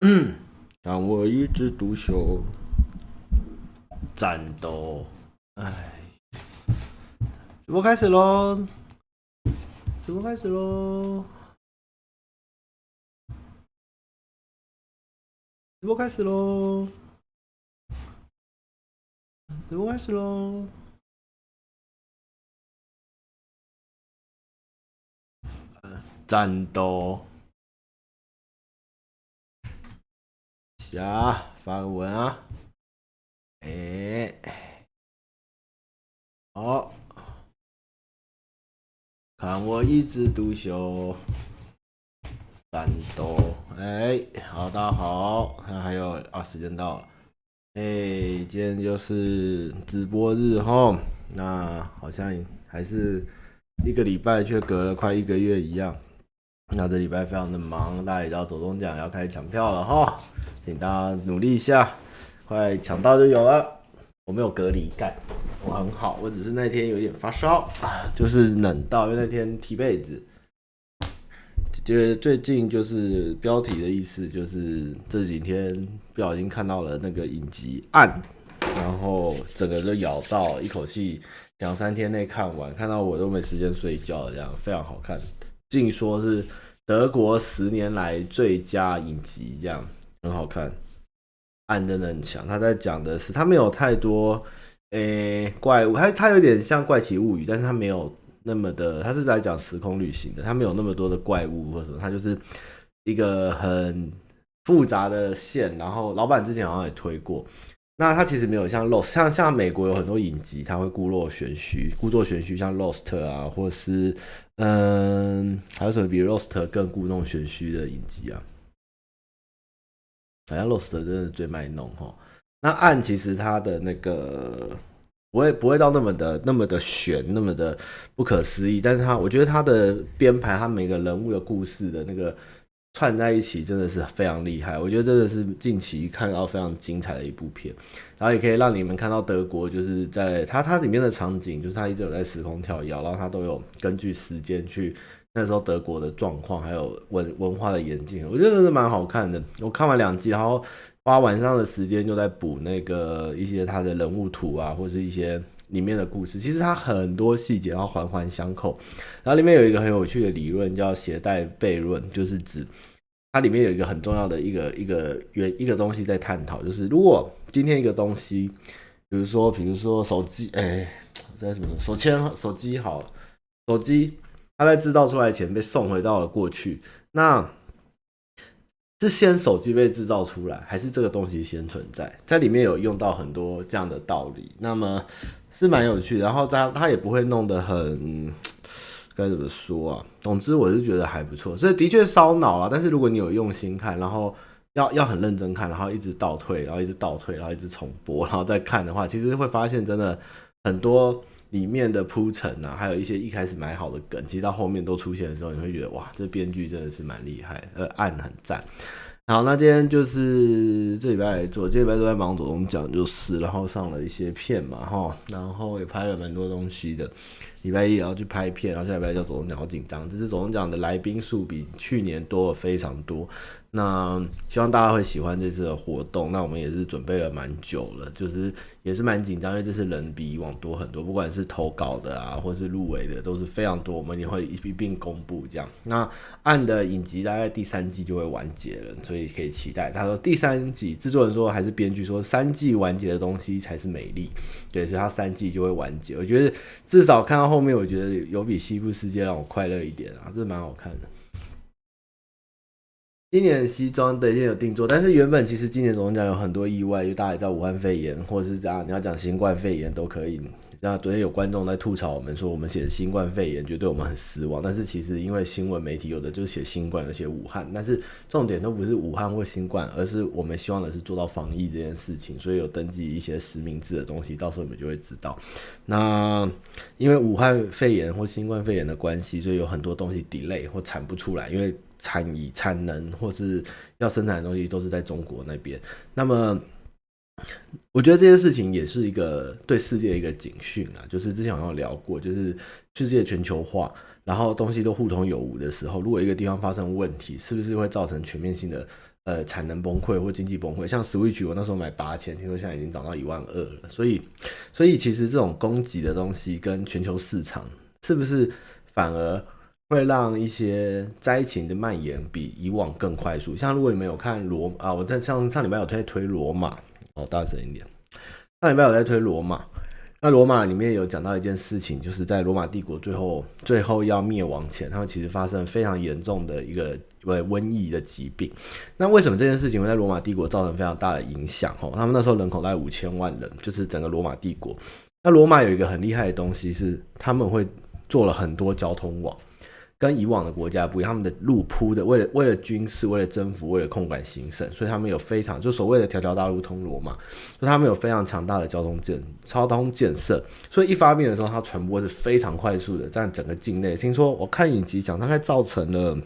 嗯，让我一枝独秀，战斗。哎，直播开始喽！直播开始喽！直播开始喽！直播开始喽！战斗。下发个文啊！哎、好，看我一枝独秀，战斗！哎，好，大家好，看还有啊，时间到了，哎、今天就是直播日哈，那好像还是一个礼拜，却隔了快一个月一样。那这礼拜非常的忙，大家也知道走钟奖要开始抢票了哈。请大家努力一下，快抢到就有了。我没有隔离感，我很好，我只是那天有点发烧，就是冷到，因为那天踢被子。就是最近就是标题的意思，就是这几天不小心看到了那个影集《暗》，然后整个就咬到，一口气两三天内看完，看到我都没时间睡觉，这样非常好看，尽说是德国十年来最佳影集，这样。很好看，暗真的很强。他在讲的是，他没有太多诶、怪物，他他有点像怪奇物语，但是他没有那么的，他是在讲时空旅行的，他没有那么多的怪物或什么，他就是一个很复杂的线。然后老板之前好像也推过，那他其实没有像 Lost，像像美国有很多影集，他会故作玄虚，故作玄虚，像 Lost 啊，或是嗯，还有什么比 Lost 更故弄玄虚的影集啊？好像 Lost 真的是最卖弄哈，那暗其实它的那个不会不会到那么的那么的玄，那么的不可思议，但是它我觉得它的编排，它每个人物的故事的那个串在一起，真的是非常厉害。我觉得真的是近期看到非常精彩的一部片，然后也可以让你们看到德国就是在它它里面的场景，就是它一直有在时空跳跃，然后它都有根据时间去。那时候德国的状况，还有文文化的演进，我觉得真的蛮好看的。我看完两季，然后花晚上的时间就在补那个一些他的人物图啊，或是一些里面的故事。其实它很多细节，然后环环相扣。然后里面有一个很有趣的理论，叫携带悖论，就是指它里面有一个很重要的一个一个原一个东西在探讨，就是如果今天一个东西，比如说比如说手机，哎，这什么手签手机好，手机。它在制造出来前被送回到了过去，那是先手机被制造出来，还是这个东西先存在？在里面有用到很多这样的道理，那么是蛮有趣的。然后它它也不会弄得很该怎么说啊？总之我是觉得还不错，所以的确烧脑了。但是如果你有用心看，然后要要很认真看，然后一直倒退，然后一直倒退，然后一直重播，然后再看的话，其实会发现真的很多。里面的铺陈啊，还有一些一开始买好的梗，其实到后面都出现的时候，你会觉得哇，这编剧真的是蛮厉害，呃，暗很赞。好，那今天就是这礼拜来做，这礼拜都在忙走钟奖就是，然后上了一些片嘛，哈，然后也拍了蛮多东西的。礼拜一也要去拍片，然后下礼拜叫走钟奖，好紧张。这次走钟奖的来宾数比去年多了非常多。那希望大家会喜欢这次的活动。那我们也是准备了蛮久了，就是也是蛮紧张，因为这次人比以往多很多，不管是投稿的啊，或是入围的，都是非常多。我们也会一并公布这样。那案的影集大概第三季就会完结了，所以可以期待。他说第三季，制作人说还是编剧说三季完结的东西才是美丽，对，所以他三季就会完结。我觉得至少看到后面，我觉得有比西部世界让我快乐一点啊，这蛮好看的。今年西装对，今年有定做，但是原本其实今年总讲有很多意外，就大家也知道武汉肺炎，或者是这样，你要讲新冠肺炎都可以。那昨天有观众在吐槽我们说，我们写新冠肺炎，觉得对我们很失望。但是其实因为新闻媒体有的就是写新冠，而写武汉，但是重点都不是武汉或新冠，而是我们希望的是做到防疫这件事情，所以有登记一些实名制的东西，到时候你们就会知道。那因为武汉肺炎或新冠肺炎的关系，所以有很多东西 delay 或产不出来，因为。产以、产能或是要生产的东西都是在中国那边。那么，我觉得这些事情也是一个对世界的一个警讯啊。就是之前好像有聊过，就是世界全球化，然后东西都互通有无的时候，如果一个地方发生问题，是不是会造成全面性的呃产能崩溃或经济崩溃。像 Switch 我那时候买八千，听说现在已经涨到一万二了。所以，所以其实这种供给的东西跟全球市场是不是反而会让一些灾情的蔓延比以往更快速？像如果你们有看罗啊，我在上上礼拜有推推罗马哦，大声一点。上礼拜有在推罗马。那罗马里面有讲到一件事情，就是在罗马帝国最后最后要灭亡前，他们其实发生非常严重的一个呃瘟疫的疾病。那为什么这件事情会在罗马帝国造成非常大的影响？哦，他们那时候人口大概五千万人，就是整个罗马帝国。那罗马有一个很厉害的东西是，他们会做了很多交通网。跟以往的国家不一样，他们的路铺的，为了为了军事，为了征服，为了控管行省，所以他们有非常就所谓的条条大路通罗马，所以他们有非常强大的交通建交通建设，所以一发病的时候，它传播是非常快速的，在整个境内。听说我看影集讲，大概造成了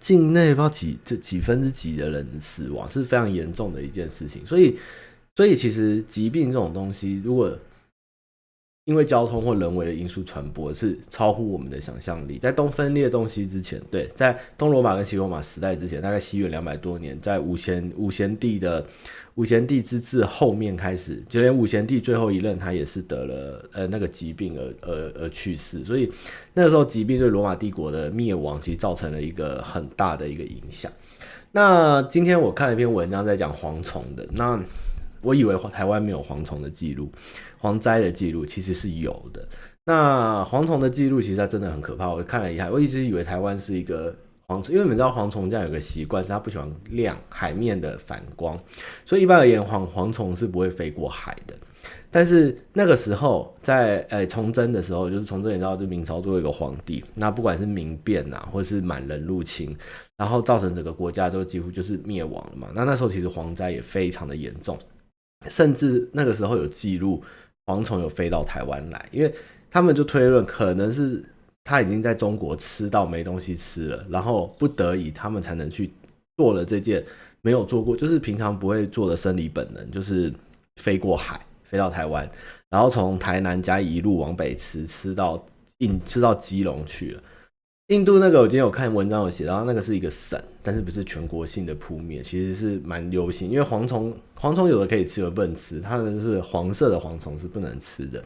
境内不知道几这几分之几的人死亡，是非常严重的一件事情。所以，所以其实疾病这种东西，如果因为交通或人为的因素传播是超乎我们的想象力。在东分裂东西之前，对，在东罗马跟西罗马时代之前，大概西元两百多年，在五贤五贤帝的五贤帝之治后面开始，就连五贤帝最后一任，他也是得了呃那个疾病而而而去世。所以那个时候疾病对罗马帝国的灭亡，其实造成了一个很大的一个影响。那今天我看了一篇文章在讲蝗虫的，那我以为台湾没有蝗虫的记录。蝗灾的记录其实是有的，那蝗虫的记录其实它真的很可怕。我看了一下，我一直以为台湾是一个蝗虫，因为你们知道蝗虫这样有个习惯，是它不喜欢亮海面的反光，所以一般而言，蝗蝗虫是不会飞过海的。但是那个时候在诶崇祯的时候，就是崇祯，你知道，就明朝作为一个皇帝，那不管是民变呐，或是满人入侵，然后造成整个国家都几乎就是灭亡了嘛。那那时候其实蝗灾也非常的严重，甚至那个时候有记录。蝗虫有飞到台湾来，因为他们就推论，可能是他已经在中国吃到没东西吃了，然后不得已他们才能去做了这件没有做过，就是平常不会做的生理本能，就是飞过海飞到台湾，然后从台南家一路往北吃，吃到印吃到基隆去了。印度那个，我今天有看文章有写，然后那个是一个省，但是不是全国性的扑灭，其实是蛮流行。因为蝗虫，蝗虫有的可以吃，有的不能吃。它们是黄色的蝗虫是不能吃的。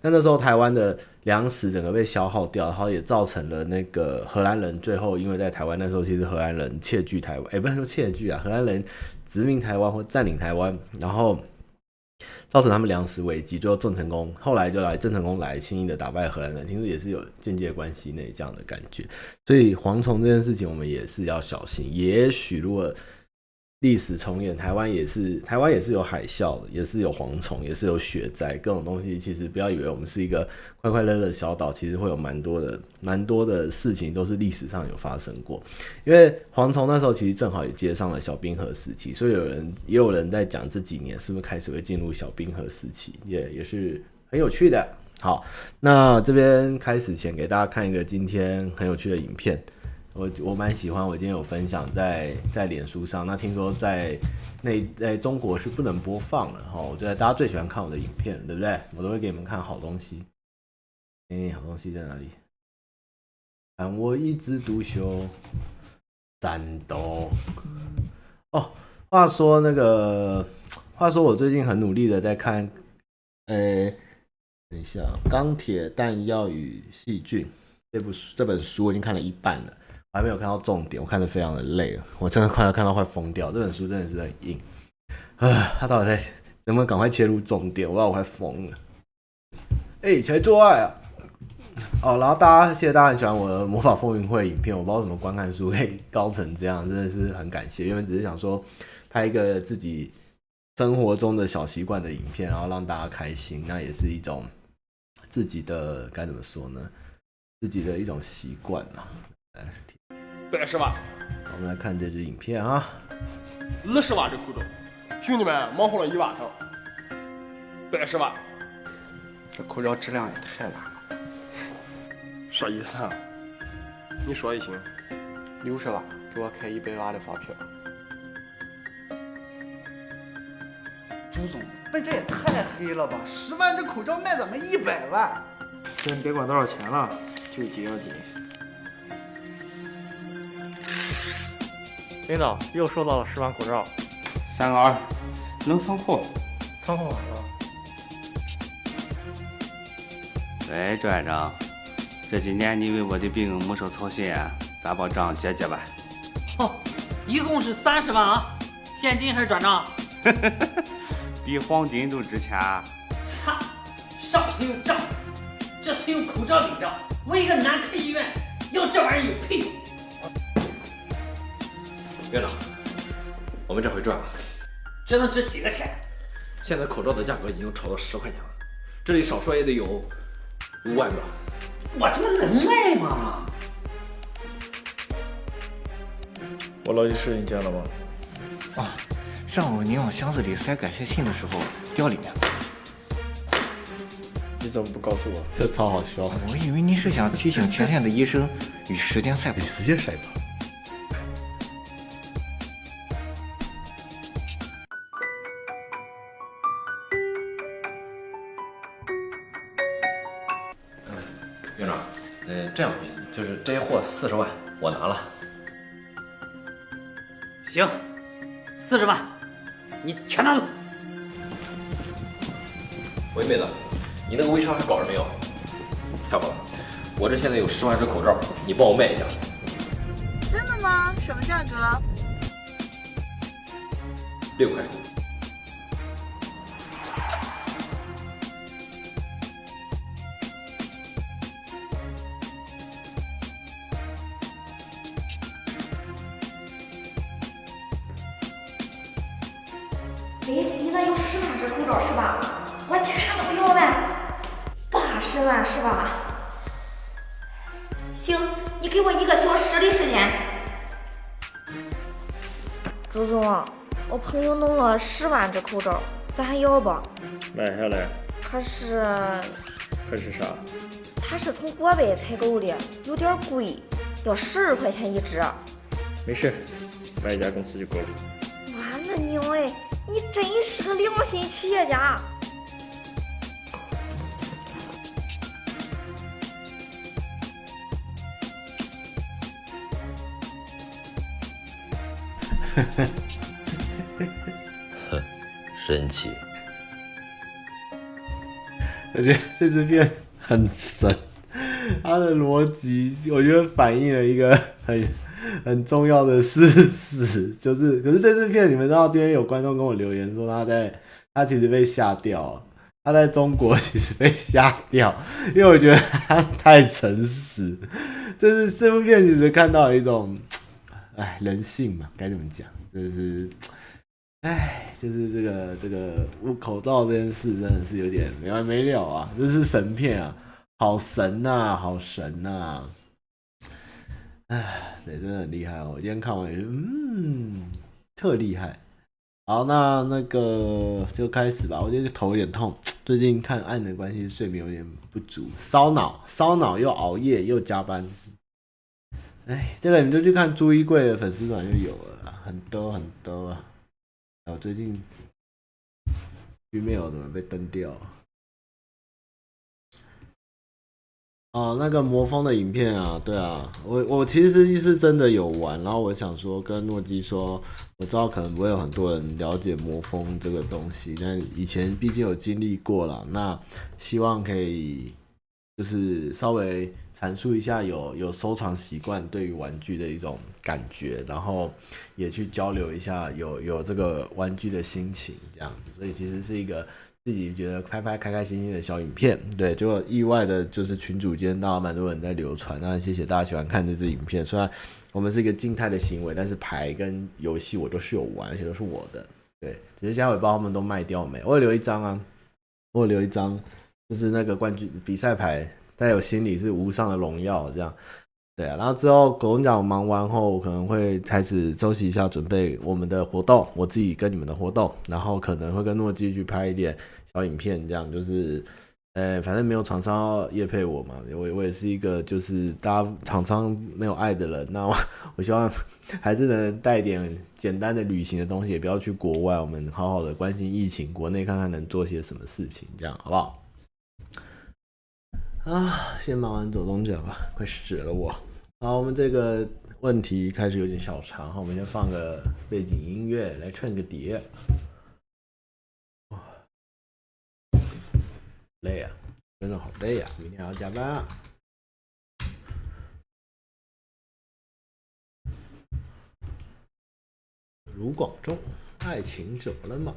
那那时候台湾的粮食整个被消耗掉，然后也造成了那个荷兰人最后因为在台湾那时候，其实荷兰人窃据台湾，哎，不能说窃据啊，荷兰人殖民台湾或占领台湾，然后。造成他们粮食危机，最后郑成功后来就来，郑成功来轻易的打败荷兰人，听说也是有间接关系那这样的感觉，所以蝗虫这件事情我们也是要小心。也许如果历史重演，台湾也是台湾也是有海啸的，也是有蝗虫，也是有雪灾，各种东西。其实不要以为我们是一个快快乐乐的小岛，其实会有蛮多的蛮多的事情都是历史上有发生过。因为蝗虫那时候其实正好也接上了小冰河时期，所以有人也有人在讲这几年是不是开始会进入小冰河时期，也也是很有趣的。好，那这边开始前给大家看一个今天很有趣的影片。我我蛮喜欢，我今天有分享在在脸书上。那听说在那在中国是不能播放了哈。我觉得大家最喜欢看我的影片，对不对？我都会给你们看好东西。哎、好东西在哪里？但我一枝独秀，战斗。哦，话说那个，话说我最近很努力的在看，呃、等一下，《钢铁弹药与细菌》这部这本书我已经看了一半了。还没有看到重点，我看得非常的累，我真的快要看到快疯掉。这本书真的是很硬，啊，他到底在能不能赶快切入重点？我要我快疯了。哎、欸，起来做爱啊！哦，然后大家谢谢大家很喜欢我的魔法风云会影片，我不知道怎么观看书可以高成这样，真的是很感谢。因为只是想说拍一个自己生活中的小习惯的影片，然后让大家开心，那也是一种自己的该怎么说呢？自己的一种习惯啊。百十万，我们来看这支影片啊。二十万的口罩，兄弟们忙活了一晚上。百十万，这口罩质量也太烂了。啥意思啊？你说也行。六十万，给我开一百万的发票。朱总，那这也太黑了吧！十万这口罩卖咱们一百万。先别管多少钱了，就紧要紧。领导又收到了十万口罩，三个二，能仓库？仓库？喂，周院长，这几年你为我的病没少操心啊，咱把账结结吧。哦，一共是三十万啊，现金还是转账？比黄金都值钱。擦，上次用账，这次用口罩领账，我一个男科医院要这玩意儿有屁用？院长，我们这回赚了，这能值几个钱？现在口罩的价格已经炒到十块钱了，这里少说也得有五万个。我他妈能卖吗？我劳技士你见了吗？啊，上午您往箱子里塞感谢信的时候掉里面了。你怎么不告诉我？这超好笑。我以为您是想提醒前线的医生与时间赛跑。与时间赛跑。这些货四十万我拿了。行，四十万，你全拿走。喂，妹子，你那个微商还搞着没有？太好了，我这现在有十万只口罩，你帮我卖一下。真的吗？什么价格？六块。喂，你那有十万只口罩是吧？我全都要呗，八十万是吧？行，你给我一个小时的时间。朱总，我朋友弄了十万只口罩，咱还要不？买下来。可是。可是啥？他是从国外采购的，有点贵，要十二块钱一只。没事，买一家公司就够了。你真是个良心企业家。哼，神奇。我觉得这支片很神，它的逻辑我觉得反映了一个很 很重要的事实，就是，可是这支片你们知道，今天有观众跟我留言说他在他其实被吓掉，他在中国 其实被吓掉，因为我觉得他 太诚实。这是这部片其实看到一种，哎，人性嘛，该怎么讲？就是。哎，就是这个这个捂口罩这件事真的是有点没完没了啊！这是神片啊，好神呐、啊，好神呐、啊！哎，这真的很厉害哦！我今天看完，嗯，特厉害。好，那那个就开始吧。我觉得头有点痛，最近看《爱的关系》睡眠有点不足，烧脑，烧脑又熬夜又加班。哎，这个你们就去看朱一贵的粉丝团就有了，很多很多啊。我，最近 Gmail 怎么被登掉了？哦，那个魔方的影片啊，对啊，我我其实是真的有玩，然后我想说跟诺基说，我知道可能不会有很多人了解魔方这个东西，但以前毕竟有经历过了，那希望可以就是稍微。阐述一下有有收藏习惯对于玩具的一种感觉，然后也去交流一下有有这个玩具的心情这样子，所以其实是一个自己觉得拍拍开开心心的小影片。对，结果意外的就是群组间到蛮多人在流传，那谢谢大家喜欢看这支影片。虽然我们是一个静态的行为，但是牌跟游戏我都是有玩，而且都是我的。对，只是现在我不知道他们都卖掉没，我有留一张啊，我留一张，就是那个冠军比赛牌。但有心里是无上的荣耀，这样，对啊。然后之后狗公讲忙完后，我可能会开始周期一下准备我们的活动，我自己跟你们的活动，然后可能会跟诺基去拍一点小影片，这样就是，呃，反正没有厂商业配我嘛，我我也是一个就是大家厂商没有爱的人，那我，我希望 还是能带点简单的旅行的东西，也不要去国外，我们好好的关心疫情，国内看看能做些什么事情，这样好不好？啊，先忙完走钟奖吧，快死了我。好，我们这个问题开始有点小长，哈，我们先放个背景音乐来串个碟。累啊，真的好累啊！明天还要加班啊。卢广仲，爱情怎么了嘛？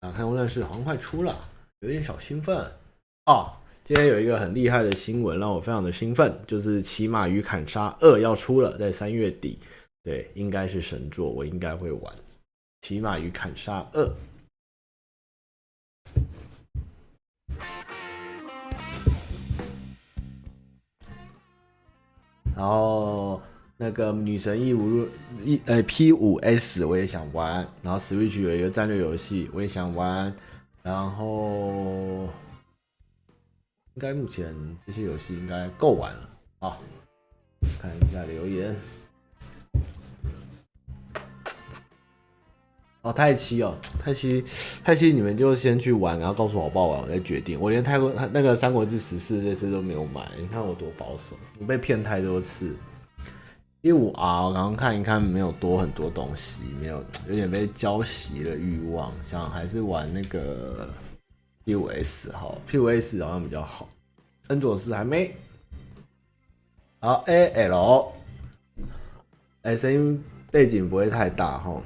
啊，太空战士好像快出了，有点小兴奋哦。今天有一个很厉害的新闻，让我非常的兴奋，就是《骑马与砍杀二》要出了，在三月底，对，应该是神作，我应该会玩《骑马与砍杀二》。然后那个女神异闻录一呃 P 五 S 我也想玩，然后 Switch 有一个战略游戏我也想玩，然后应该目前这些游戏应该够玩了啊！看一下留言。哦，太七哦，太七，太七，你们就先去玩，然后告诉我好不好玩，我再决定。我连太过那个《三国志十四》这次都没有买，你看我多保守，我被骗太多次。一五 R，我刚刚看一看，没有多很多东西，没有，有点被浇熄了欲望，想还是玩那个 P 五 S 好，P 五 S 好像比较好。恩佐斯还没，好 A L，哎，声音背景不会太大哈。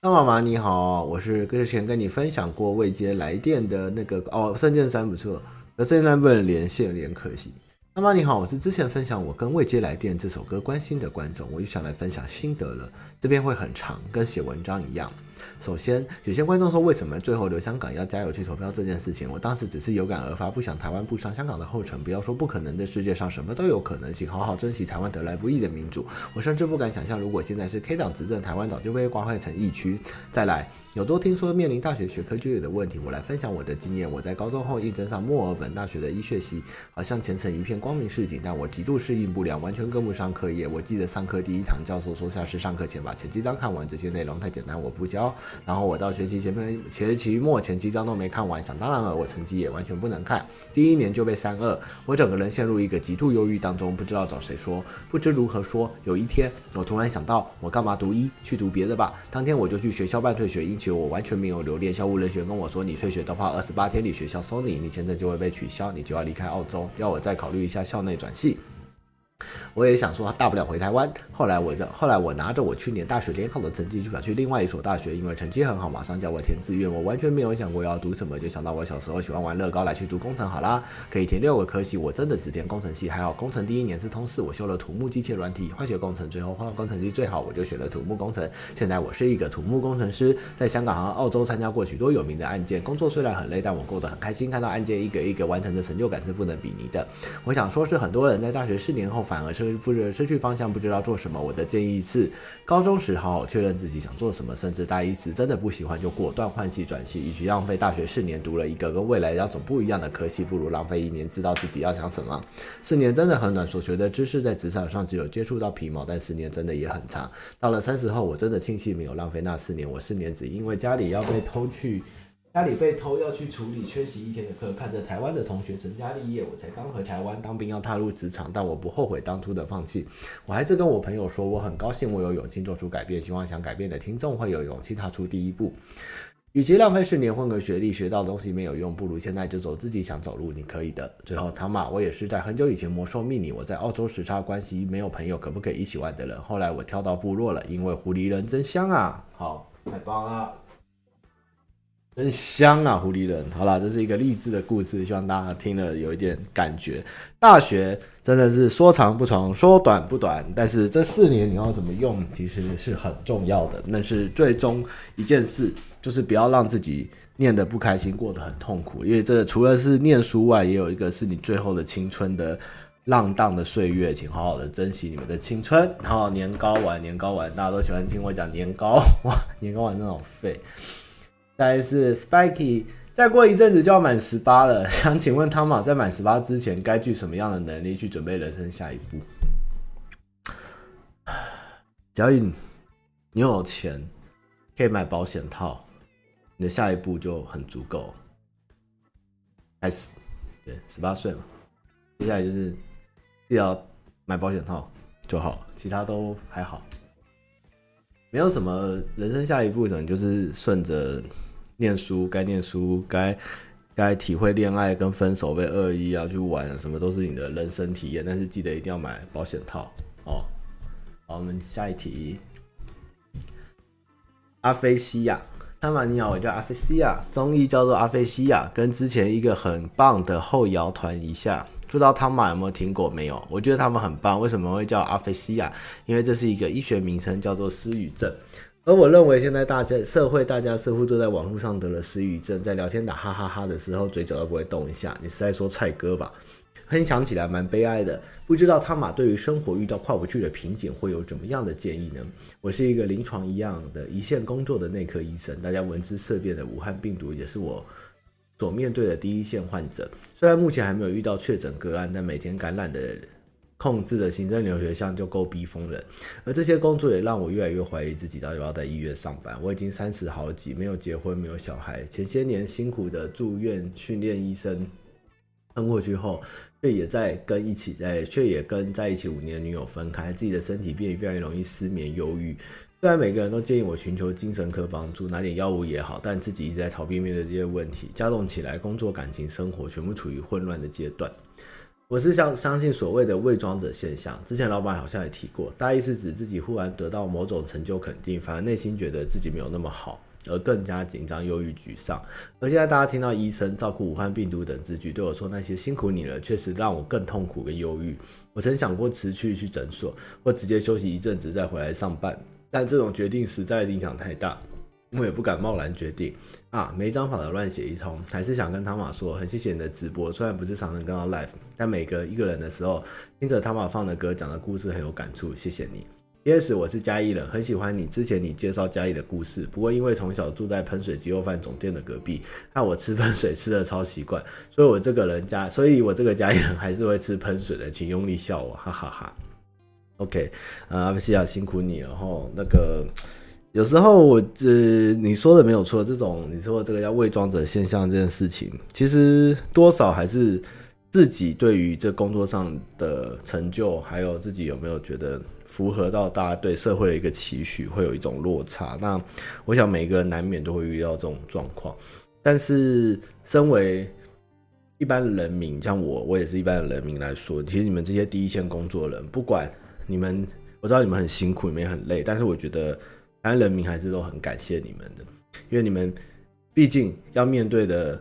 那妈妈你好，我是之前跟你分享过未接来电的那个哦，圣剑三不错，那圣剑三不能连线，有点可惜。妈妈你好，我是之前分享我跟未接来电这首歌关心的观众，我又想来分享心得了，这边会很长，跟写文章一样。首先，有些观众说，为什么最后留香港要加油去投票这件事情，我当时只是有感而发，不想台湾步上香港的后尘。不要说不可能的世界上什么都有可能，请好好珍惜台湾得来不易的民主。我甚至不敢想象，如果现在是 K 党执政，台湾早就被瓜坏成疫区。再来，有都听说面临大学学科就业的问题，我来分享我的经验。我在高中后应征上墨尔本大学的医学系，好像前程一片光明似锦，但我极度适应不良，完全跟不上课业。我记得上课第一堂，教授说下是上课前把前几章看完，这些内容太简单，我不教。然后我到学期前面，学期末前几章都没看完，想当然了，我成绩也完全不能看。第一年就被三二，我整个人陷入一个极度忧郁当中，不知道找谁说，不知如何说。有一天，我突然想到，我干嘛读医？去读别的吧。当天我就去学校办退学，因此我完全没有留恋。校务人员跟我说，你退学的话，二十八天里学校收你，你签证就会被取消，你就要离开澳洲，要我再考虑一下校内转系。我也想说，大不了回台湾。后来我就后来我拿着我去年大学联考的成绩去跑去另外一所大学，因为成绩很好，马上叫我填志愿。我完全没有想过要读什么，就想到我小时候喜欢玩乐高，来去读工程好啦。可以填六个科系，我真的只填工程系。还好工程第一年是通识，我修了土木、机械、软体、化学工程，最后化学工程系最好，我就选了土木工程。现在我是一个土木工程师，在香港和澳洲参加过许多有名的案件，工作虽然很累，但我过得很开心。看到案件一个一个完成的成就感是不能比拟的。我想说，是很多人在大学四年后反而是。不是失去方向，不知道做什么。我的建议是，高中时好好确认自己想做什么，甚至大一时真的不喜欢就果断换系转系，与其浪费大学四年读了一个跟未来要走不一样的科系，不如浪费一年知道自己要想什么。四年真的很短，所学的知识在职场上只有接触到皮毛，但四年真的也很长。到了三十后，我真的庆幸没有浪费那四年。我四年只因为家里要被偷去。家里被偷要去处理缺席一天的课，看着台湾的同学成家立业，我才刚回台湾当兵要踏入职场，但我不后悔当初的放弃。我还是跟我朋友说，我很高兴我有勇气做出改变，希望想改变的听众会有勇气踏出第一步。与其浪费四年混个学历，学到的东西没有用，不如现在就走自己想走路，你可以的。最后，唐马，我也是在很久以前魔兽迷你，我在澳洲时差关系没有朋友，可不可以一起玩的人？后来我跳到部落了，因为狐狸人真香啊！好，太棒了。真香啊，狐狸人！好啦，这是一个励志的故事，希望大家听了有一点感觉。大学真的是说长不长，说短不短，但是这四年你要怎么用，其实是很重要的。那是最终一件事，就是不要让自己念得不开心，过得很痛苦。因为这除了是念书外，也有一个是你最后的青春的浪荡的岁月，请好好的珍惜你们的青春。然后年糕丸，年糕丸，大家都喜欢听我讲年糕，哇，年糕丸那种废。再来是 Spiky，再过一阵子就要满十八了，想请问汤马在满十八之前该具什么样的能力去准备人生下一步？只要你有钱，可以买保险套，你的下一步就很足够。开始，对，十八岁嘛，接下来就是记得要买保险套就好，其他都还好。没有什么人生下一步，可能就是顺着念书，该念书，该该体会恋爱跟分手被恶意啊去玩，什么都是你的人生体验。但是记得一定要买保险套哦。好，我们下一题。阿菲西亚，他玛你好，我叫阿菲西亚，综艺叫做阿菲西亚，跟之前一个很棒的后摇团一下，不知道汤玛有没有听过没有？我觉得他们很棒，为什么会叫阿菲西亚？因为这是一个医学名称，叫做失语症。而我认为现在大家社会大家似乎都在网络上得了失语症，在聊天打哈哈哈的时候，嘴角都不会动一下。你是在说蔡哥吧？分享起来蛮悲哀的，不知道汤玛对于生活遇到跨不去的瓶颈会有怎么样的建议呢？我是一个临床一样的一线工作的内科医生，大家闻之色变的武汉病毒也是我所面对的第一线患者。虽然目前还没有遇到确诊个案，但每天感染的控制的行政流学项就够逼疯人。而这些工作也让我越来越怀疑自己到底要不要在医院上班。我已经三十好几，没有结婚，没有小孩，前些年辛苦的住院训练医生。撑过去后，却也在跟一起在，却也跟在一起五年的女友分开，自己的身体变得越来越容易失眠、忧郁。虽然每个人都建议我寻求精神科帮助，拿点药物也好，但自己一直在逃避面对这些问题，加重起来，工作、感情、生活全部处于混乱的阶段。我是相相信所谓的伪装者现象，之前老板好像也提过，大意是指自己忽然得到某种成就肯定，反而内心觉得自己没有那么好。而更加紧张、忧郁、沮丧。而现在大家听到医生照顾武汉病毒等字句，对我说那些辛苦你了，确实让我更痛苦跟忧郁。我曾想过辞去去诊所，或直接休息一阵子再回来上班，但这种决定实在影响太大，我也不敢贸然决定。啊，没章法的乱写一通，还是想跟汤马说，很谢谢你的直播，虽然不是常能跟到 live，但每隔一个人的时候，听着汤马放的歌，讲的故事很有感触，谢谢你。Yes，我是嘉义人，很喜欢你之前你介绍嘉义的故事。不过因为从小住在喷水鸡肉饭总店的隔壁，那我吃喷水吃的超习惯，所以我这个人家，所以我这个嘉义人还是会吃喷水的，请用力笑我，哈哈，哈。OK，呃，阿布西亚辛苦你了齁。那个有时候我呃你说的没有错，这种你说的这个叫伪装者现象这件事情，其实多少还是自己对于这工作上的成就，还有自己有没有觉得。符合到大家对社会的一个期许，会有一种落差。那我想每个人难免都会遇到这种状况。但是，身为一般人民，像我，我也是一般的人民来说，其实你们这些第一线工作人，不管你们，我知道你们很辛苦，你们也很累，但是我觉得，台湾人民还是都很感谢你们的，因为你们毕竟要面对的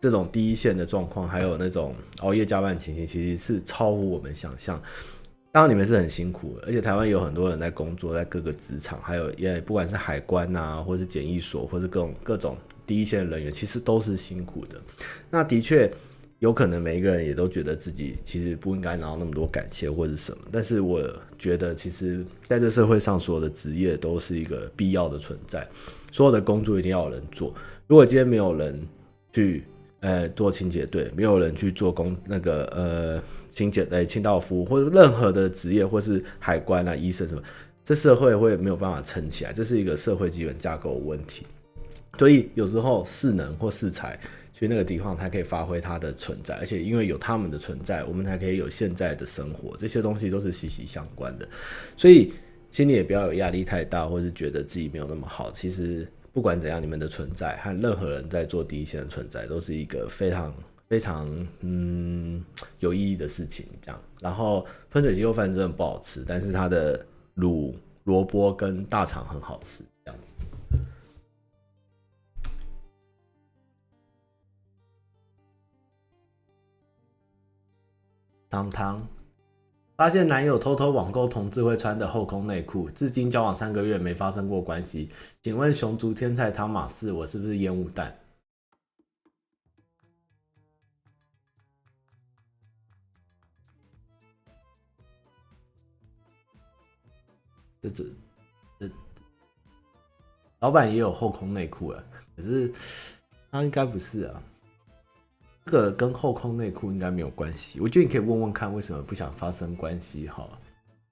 这种第一线的状况，还有那种熬夜加班情形，其实是超乎我们想象。当然你们是很辛苦，而且台湾有很多人在工作，在各个职场，还有也不管是海关啊，或是检疫所，或是各种各种第一线人员，其实都是辛苦的。那的确有可能每一个人也都觉得自己其实不应该拿到那么多感谢或者什么，但是我觉得其实在这社会上所有的职业都是一个必要的存在，所有的工作一定要有人做。如果今天没有人去。呃，做清洁队，没有人去做工，那个呃，清洁诶，清道夫或者任何的职业，或是海关啊、医生什么，这社会会没有办法撑起来，这是一个社会基本架构的问题。所以有时候势能或识才去那个地方，才可以发挥它的存在，而且因为有他们的存在，我们才可以有现在的生活，这些东西都是息息相关的。所以心里也不要有压力太大，或是觉得自己没有那么好，其实。不管怎样，你们的存在和任何人在做第一线的存在，都是一个非常非常嗯有意义的事情。这样，然后喷水鸡肉饭真的不好吃，但是它的卤萝卜跟大肠很好吃。这样子，汤汤。发现男友偷偷网购同志会穿的后空内裤，至今交往三个月没发生过关系。请问熊族天菜汤马士，我是不是烟雾弹？这这这，老板也有后空内裤啊，可是他应该不是啊。这个跟后空内裤应该没有关系，我觉得你可以问问看为什么不想发生关系哈。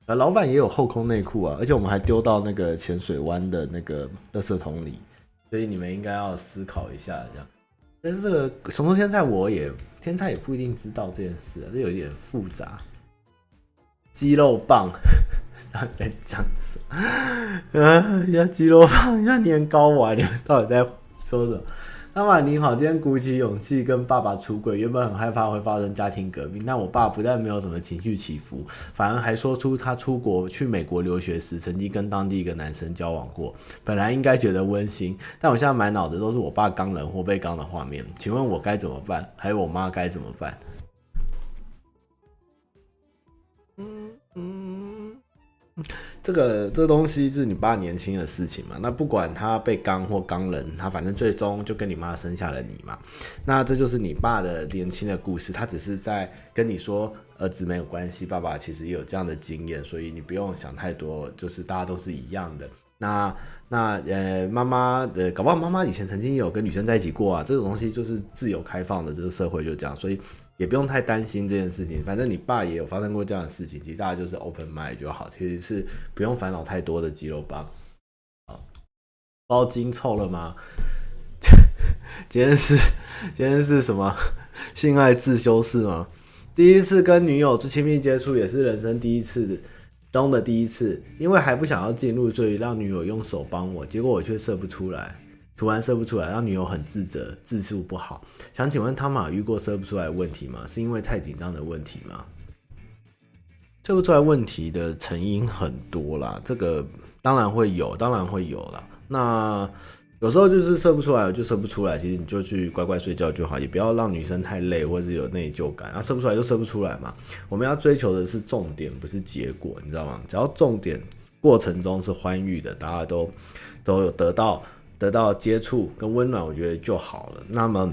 呃，老板也有后空内裤啊，而且我们还丢到那个浅水湾的那个垃圾桶里，所以你们应该要思考一下这样。但是这个什么天菜我也天菜也不一定知道这件事啊，这有点复杂。肌肉棒，到 底在讲什么？啊，要肌肉棒，要年糕丸，你们到底在说什么？那么你好，今天鼓起勇气跟爸爸出轨，原本很害怕会发生家庭革命，但我爸不但没有什么情绪起伏，反而还说出他出国去美国留学时，曾经跟当地一个男生交往过。本来应该觉得温馨，但我现在满脑子都是我爸刚人或被刚的画面。请问我该怎么办？还有我妈该怎么办？嗯嗯。这个这东西是你爸年轻的事情嘛？那不管他被刚或刚人，他反正最终就跟你妈生下了你嘛。那这就是你爸的年轻的故事，他只是在跟你说儿子没有关系，爸爸其实也有这样的经验，所以你不用想太多，就是大家都是一样的。那那呃，妈妈的搞不好妈妈以前曾经有跟女生在一起过啊，这种东西就是自由开放的这个社会就这样，所以。也不用太担心这件事情，反正你爸也有发生过这样的事情，其实大家就是 open mind 就好，其实是不用烦恼太多的肌肉棒。好，包茎臭了吗？今天是今天是什么性爱自修室吗？第一次跟女友之亲密接触，也是人生第一次中的第一次，因为还不想要进入，所以让女友用手帮我，结果我却射不出来。突然射不出来，让女友很自责，字数不好。想请问汤马遇过射不出来的问题吗？是因为太紧张的问题吗？射不出来问题的成因很多啦，这个当然会有，当然会有啦。那有时候就是射不出来就射不出来，其实你就去乖乖睡觉就好，也不要让女生太累或者是有内疚感。啊，射不出来就射不出来嘛。我们要追求的是重点，不是结果，你知道吗？只要重点过程中是欢愉的，大家都都有得到。得到接触跟温暖，我觉得就好了。那么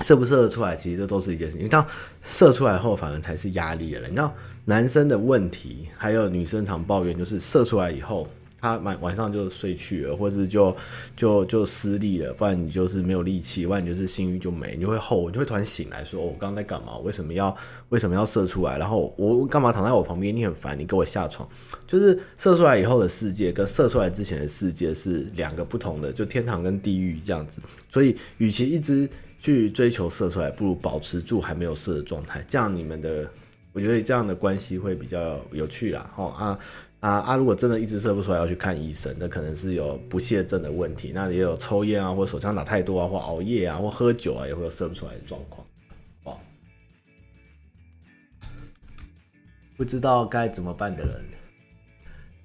射不射得出来，其实这都是一件事情。你到射出来后，反而才是压力了。你知道男生的问题，还有女生常抱怨，就是射出来以后。他晚晚上就睡去了，或是就就就失利了，不然你就是没有力气，不然你就是性欲就没，你就会后，你就会突然醒来说：“哦、我刚刚在干嘛？为什么要为什么要射出来？然后我干嘛躺在我旁边？你很烦，你给我下床。”就是射出来以后的世界跟射出来之前的世界是两个不同的，就天堂跟地狱这样子。所以，与其一直去追求射出来，不如保持住还没有射的状态，这样你们的，我觉得这样的关系会比较有趣啦。齁啊。啊啊！如果真的一直射不出来，要去看医生，那可能是有不泄症的问题。那也有抽烟啊，或手枪打太多啊，或熬夜啊，或喝酒啊，也会有射不出来的状况。哦，不知道该怎么办的人，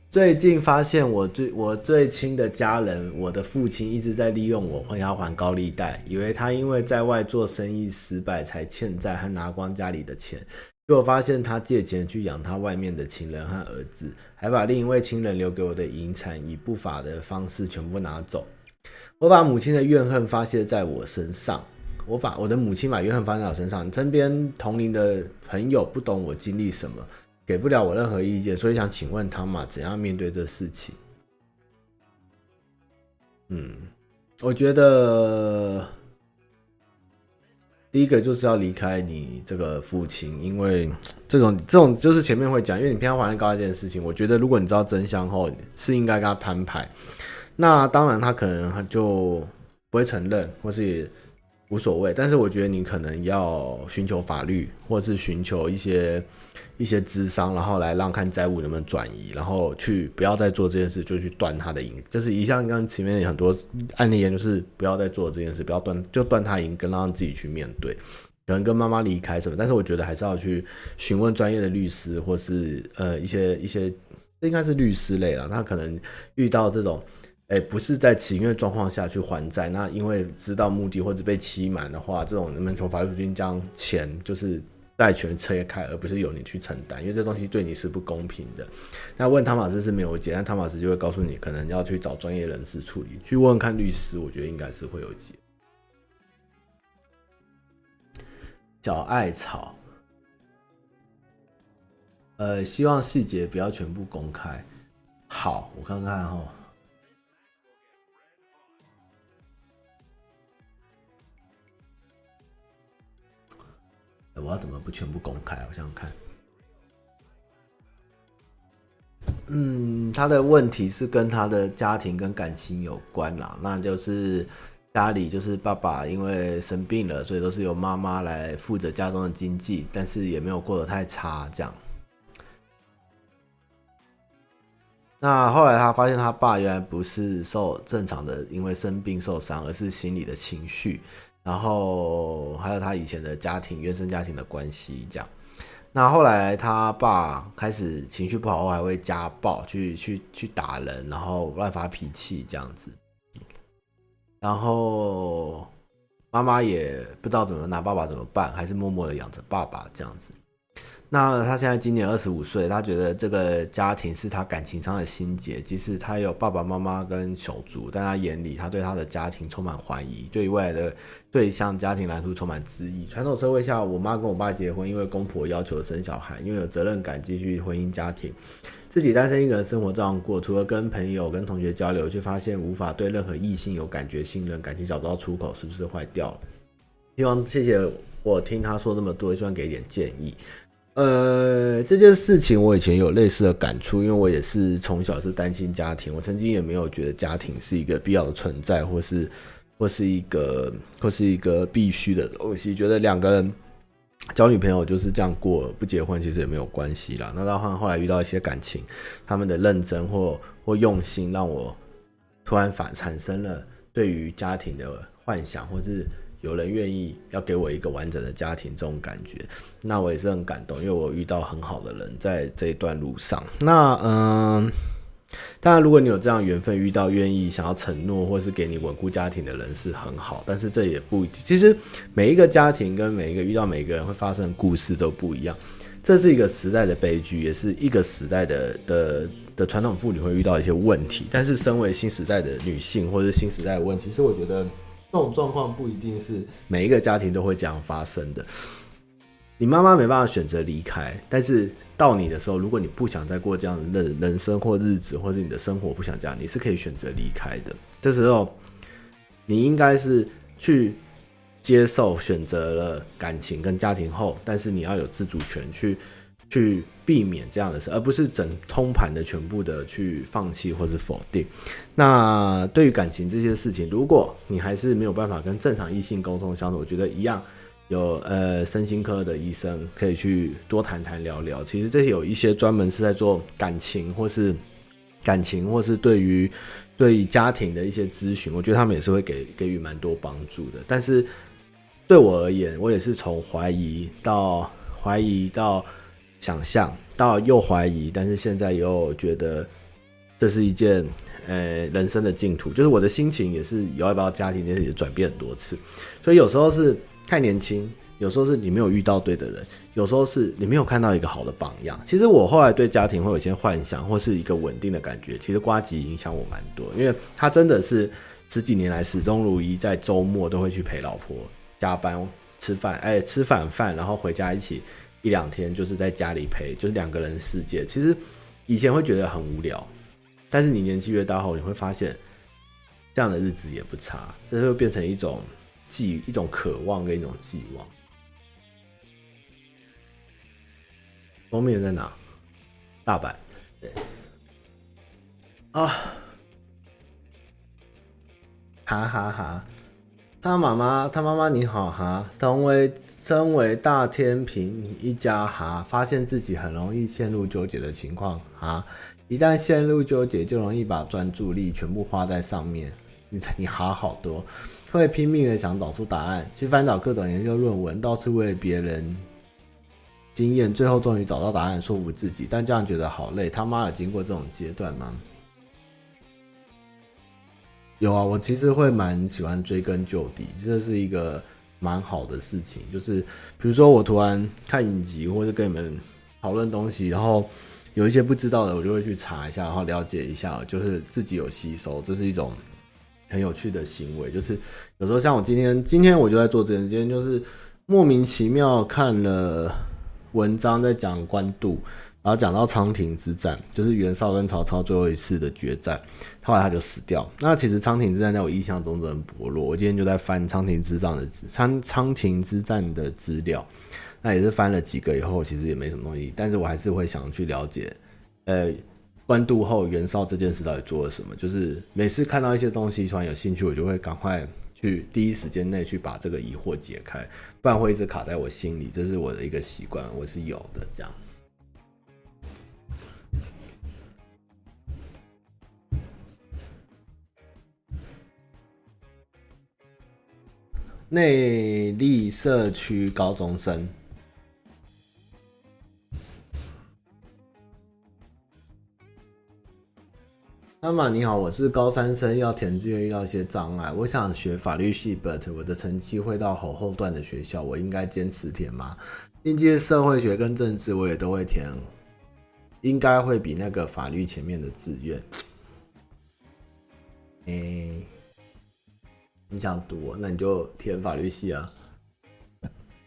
最近发现我最我最亲的家人，我的父亲一直在利用我，还要还高利贷，以为他因为在外做生意失败才欠债，还拿光家里的钱。结果发现他借钱去养他外面的情人和儿子，还把另一位亲人留给我的遗产以不法的方式全部拿走。我把母亲的怨恨发泄在我身上，我把我的母亲把怨恨发泄在我身上。身边同龄的朋友不懂我经历什么，给不了我任何意见，所以想请问汤玛怎样面对这事情？嗯，我觉得。第一个就是要离开你这个父亲，因为 这种这种就是前面会讲，因为你偏要还高这件事情，我觉得如果你知道真相后，是应该跟他摊牌。那当然他可能他就不会承认，或是无所谓。但是我觉得你可能要寻求法律，或是寻求一些。一些咨商，然后来让看债务能不能转移，然后去不要再做这件事，就去断他的瘾。就是一向刚前面很多案例，就是不要再做这件事，不要断，就断他瘾，跟让自己去面对，可能跟妈妈离开什么。但是我觉得还是要去询问专业的律师，或是呃一些一些，应该是律师类了。他可能遇到这种，哎，不是在情愿状况下去还债，那因为知道目的或者被欺瞒的话，这种能不能从法律途径将钱就是。债权拆开，而不是由你去承担，因为这东西对你是不公平的。那问汤玛斯是没有解，但汤玛斯就会告诉你，可能要去找专业人士处理，去问问看律师，我觉得应该是会有解。小艾草，呃，希望细节不要全部公开。好，我看看哈。我要怎么不全部公开？我想想看。嗯，他的问题是跟他的家庭跟感情有关啦。那就是家里就是爸爸因为生病了，所以都是由妈妈来负责家中的经济，但是也没有过得太差这样。那后来他发现他爸原来不是受正常的因为生病受伤，而是心理的情绪，然后还有他以前的家庭原生家庭的关系这样。那后来他爸开始情绪不好后，还会家暴，去去去打人，然后乱发脾气这样子。然后妈妈也不知道怎么拿爸爸怎么办，还是默默的养着爸爸这样子。那他现在今年二十五岁，他觉得这个家庭是他感情上的心结。即使他有爸爸妈妈跟手足，但他眼里他对他的家庭充满怀疑，对未来的对象家庭蓝图充满质疑。传统社会下，我妈跟我爸结婚，因为公婆要求生小孩，因为有责任感继续婚姻家庭。自己单身一个人生活照样过，除了跟朋友跟同学交流，却发现无法对任何异性有感觉、信任，感情找不到出口，是不是坏掉了？希望谢谢我听他说那么多，希望给点建议。呃，这件事情我以前有类似的感触，因为我也是从小是单亲家庭，我曾经也没有觉得家庭是一个必要的存在，或是或是一个或是一个必须的东西。觉得两个人交女朋友就是这样过，不结婚其实也没有关系啦。那到后后来遇到一些感情，他们的认真或或用心，让我突然反产生了对于家庭的幻想，或是。有人愿意要给我一个完整的家庭，这种感觉，那我也是很感动，因为我遇到很好的人在这一段路上。那嗯，当然，如果你有这样缘分，遇到愿意想要承诺或是给你稳固家庭的人是很好，但是这也不一定。其实每一个家庭跟每一个遇到每个人会发生的故事都不一样，这是一个时代的悲剧，也是一个时代的的的传统妇女会遇到一些问题。但是身为新时代的女性或者新时代的问题，是我觉得。这种状况不一定是每一个家庭都会这样发生的。你妈妈没办法选择离开，但是到你的时候，如果你不想再过这样的人人生或日子，或者你的生活不想这样，你是可以选择离开的。这时候，你应该是去接受选择了感情跟家庭后，但是你要有自主权去。去避免这样的事，而不是整通盘的全部的去放弃或是否定。那对于感情这些事情，如果你还是没有办法跟正常异性沟通相处，我觉得一样有呃身心科的医生可以去多谈谈聊聊。其实这些有一些专门是在做感情或是感情或是对于对家庭的一些咨询，我觉得他们也是会给给予蛮多帮助的。但是对我而言，我也是从怀疑到怀疑到。想象到又怀疑，但是现在又觉得这是一件呃人生的净土，就是我的心情也是由要不要家庭，也转变很多次，所以有时候是太年轻，有时候是你没有遇到对的人，有时候是你没有看到一个好的榜样。其实我后来对家庭会有一些幻想，或是一个稳定的感觉。其实瓜吉影响我蛮多，因为他真的是十几年来始终如一，在周末都会去陪老婆加班吃饭，哎，吃晚饭，然后回家一起。一两天就是在家里陪，就是两个人世界。其实以前会觉得很无聊，但是你年纪越大后，你会发现这样的日子也不差，这会变成一种寄一种渴望跟一种寄望。封面在哪？大阪。对。啊，哈哈哈。他妈妈，他妈妈你好哈，成为身为大天平一家哈，发现自己很容易陷入纠结的情况哈，一旦陷入纠结，就容易把专注力全部花在上面。你你哈好多，会拼命的想找出答案，去翻找各种研究论文，到处为别人经验，最后终于找到答案，说服自己，但这样觉得好累。他妈有经过这种阶段吗？有啊，我其实会蛮喜欢追根究底，这是一个蛮好的事情。就是比如说我突然看影集，或者跟你们讨论东西，然后有一些不知道的，我就会去查一下，然后了解一下，就是自己有吸收，这是一种很有趣的行为。就是有时候像我今天，今天我就在做这件，今天就是莫名其妙看了文章在讲官渡。然后讲到仓亭之战，就是袁绍跟曹操最后一次的决战，后来他就死掉。那其实仓亭之战在我印象中都很薄弱。我今天就在翻仓亭之战的仓仓亭之战的资料，那也是翻了几个以后，其实也没什么东西。但是我还是会想去了解，呃，官渡后袁绍这件事到底做了什么。就是每次看到一些东西突然有兴趣，我就会赶快去第一时间内去把这个疑惑解开，不然会一直卡在我心里。这是我的一个习惯，我是有的这样。内坜社区高中生。妈妈你好，我是高三生，要填志愿遇到一些障碍，我想学法律系，but 我的成绩会到好后段的学校，我应该坚持填吗？应届社会学跟政治我也都会填，应该会比那个法律前面的志愿。哎、欸，你想读，那你就填法律系啊。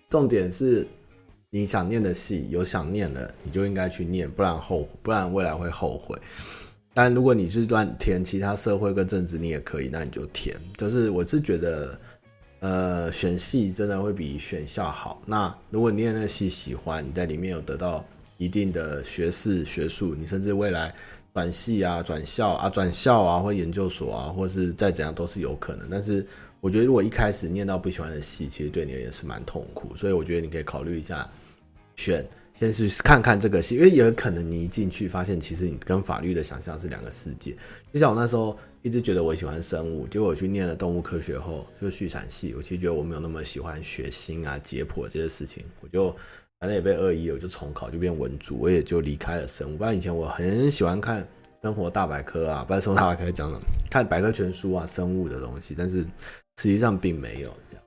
重点是你想念的系，有想念了，你就应该去念，不然后不然未来会后悔。但如果你是乱填其他社会跟政治，你也可以，那你就填。就是我是觉得，呃，选系真的会比选校好。那如果你念那系喜欢，你在里面有得到一定的学士学术，你甚至未来转系啊、转校啊、转校啊，或研究所啊，或是再怎样都是有可能。但是我觉得，如果一开始念到不喜欢的系，其实对你也是蛮痛苦。所以我觉得你可以考虑一下选。先去看看这个戏，因为也有可能你一进去发现，其实你跟法律的想象是两个世界。就像我那时候一直觉得我喜欢生物，结果我去念了动物科学后，就畜产系，我其实觉得我没有那么喜欢血腥啊、解剖这些事情，我就反正也被二一，我就重考就变文组，我也就离开了生物。不然以前我很喜欢看《生活大百科》啊，不然《生活大百科》讲什么？看百科全书啊，生物的东西，但是实际上并没有这样。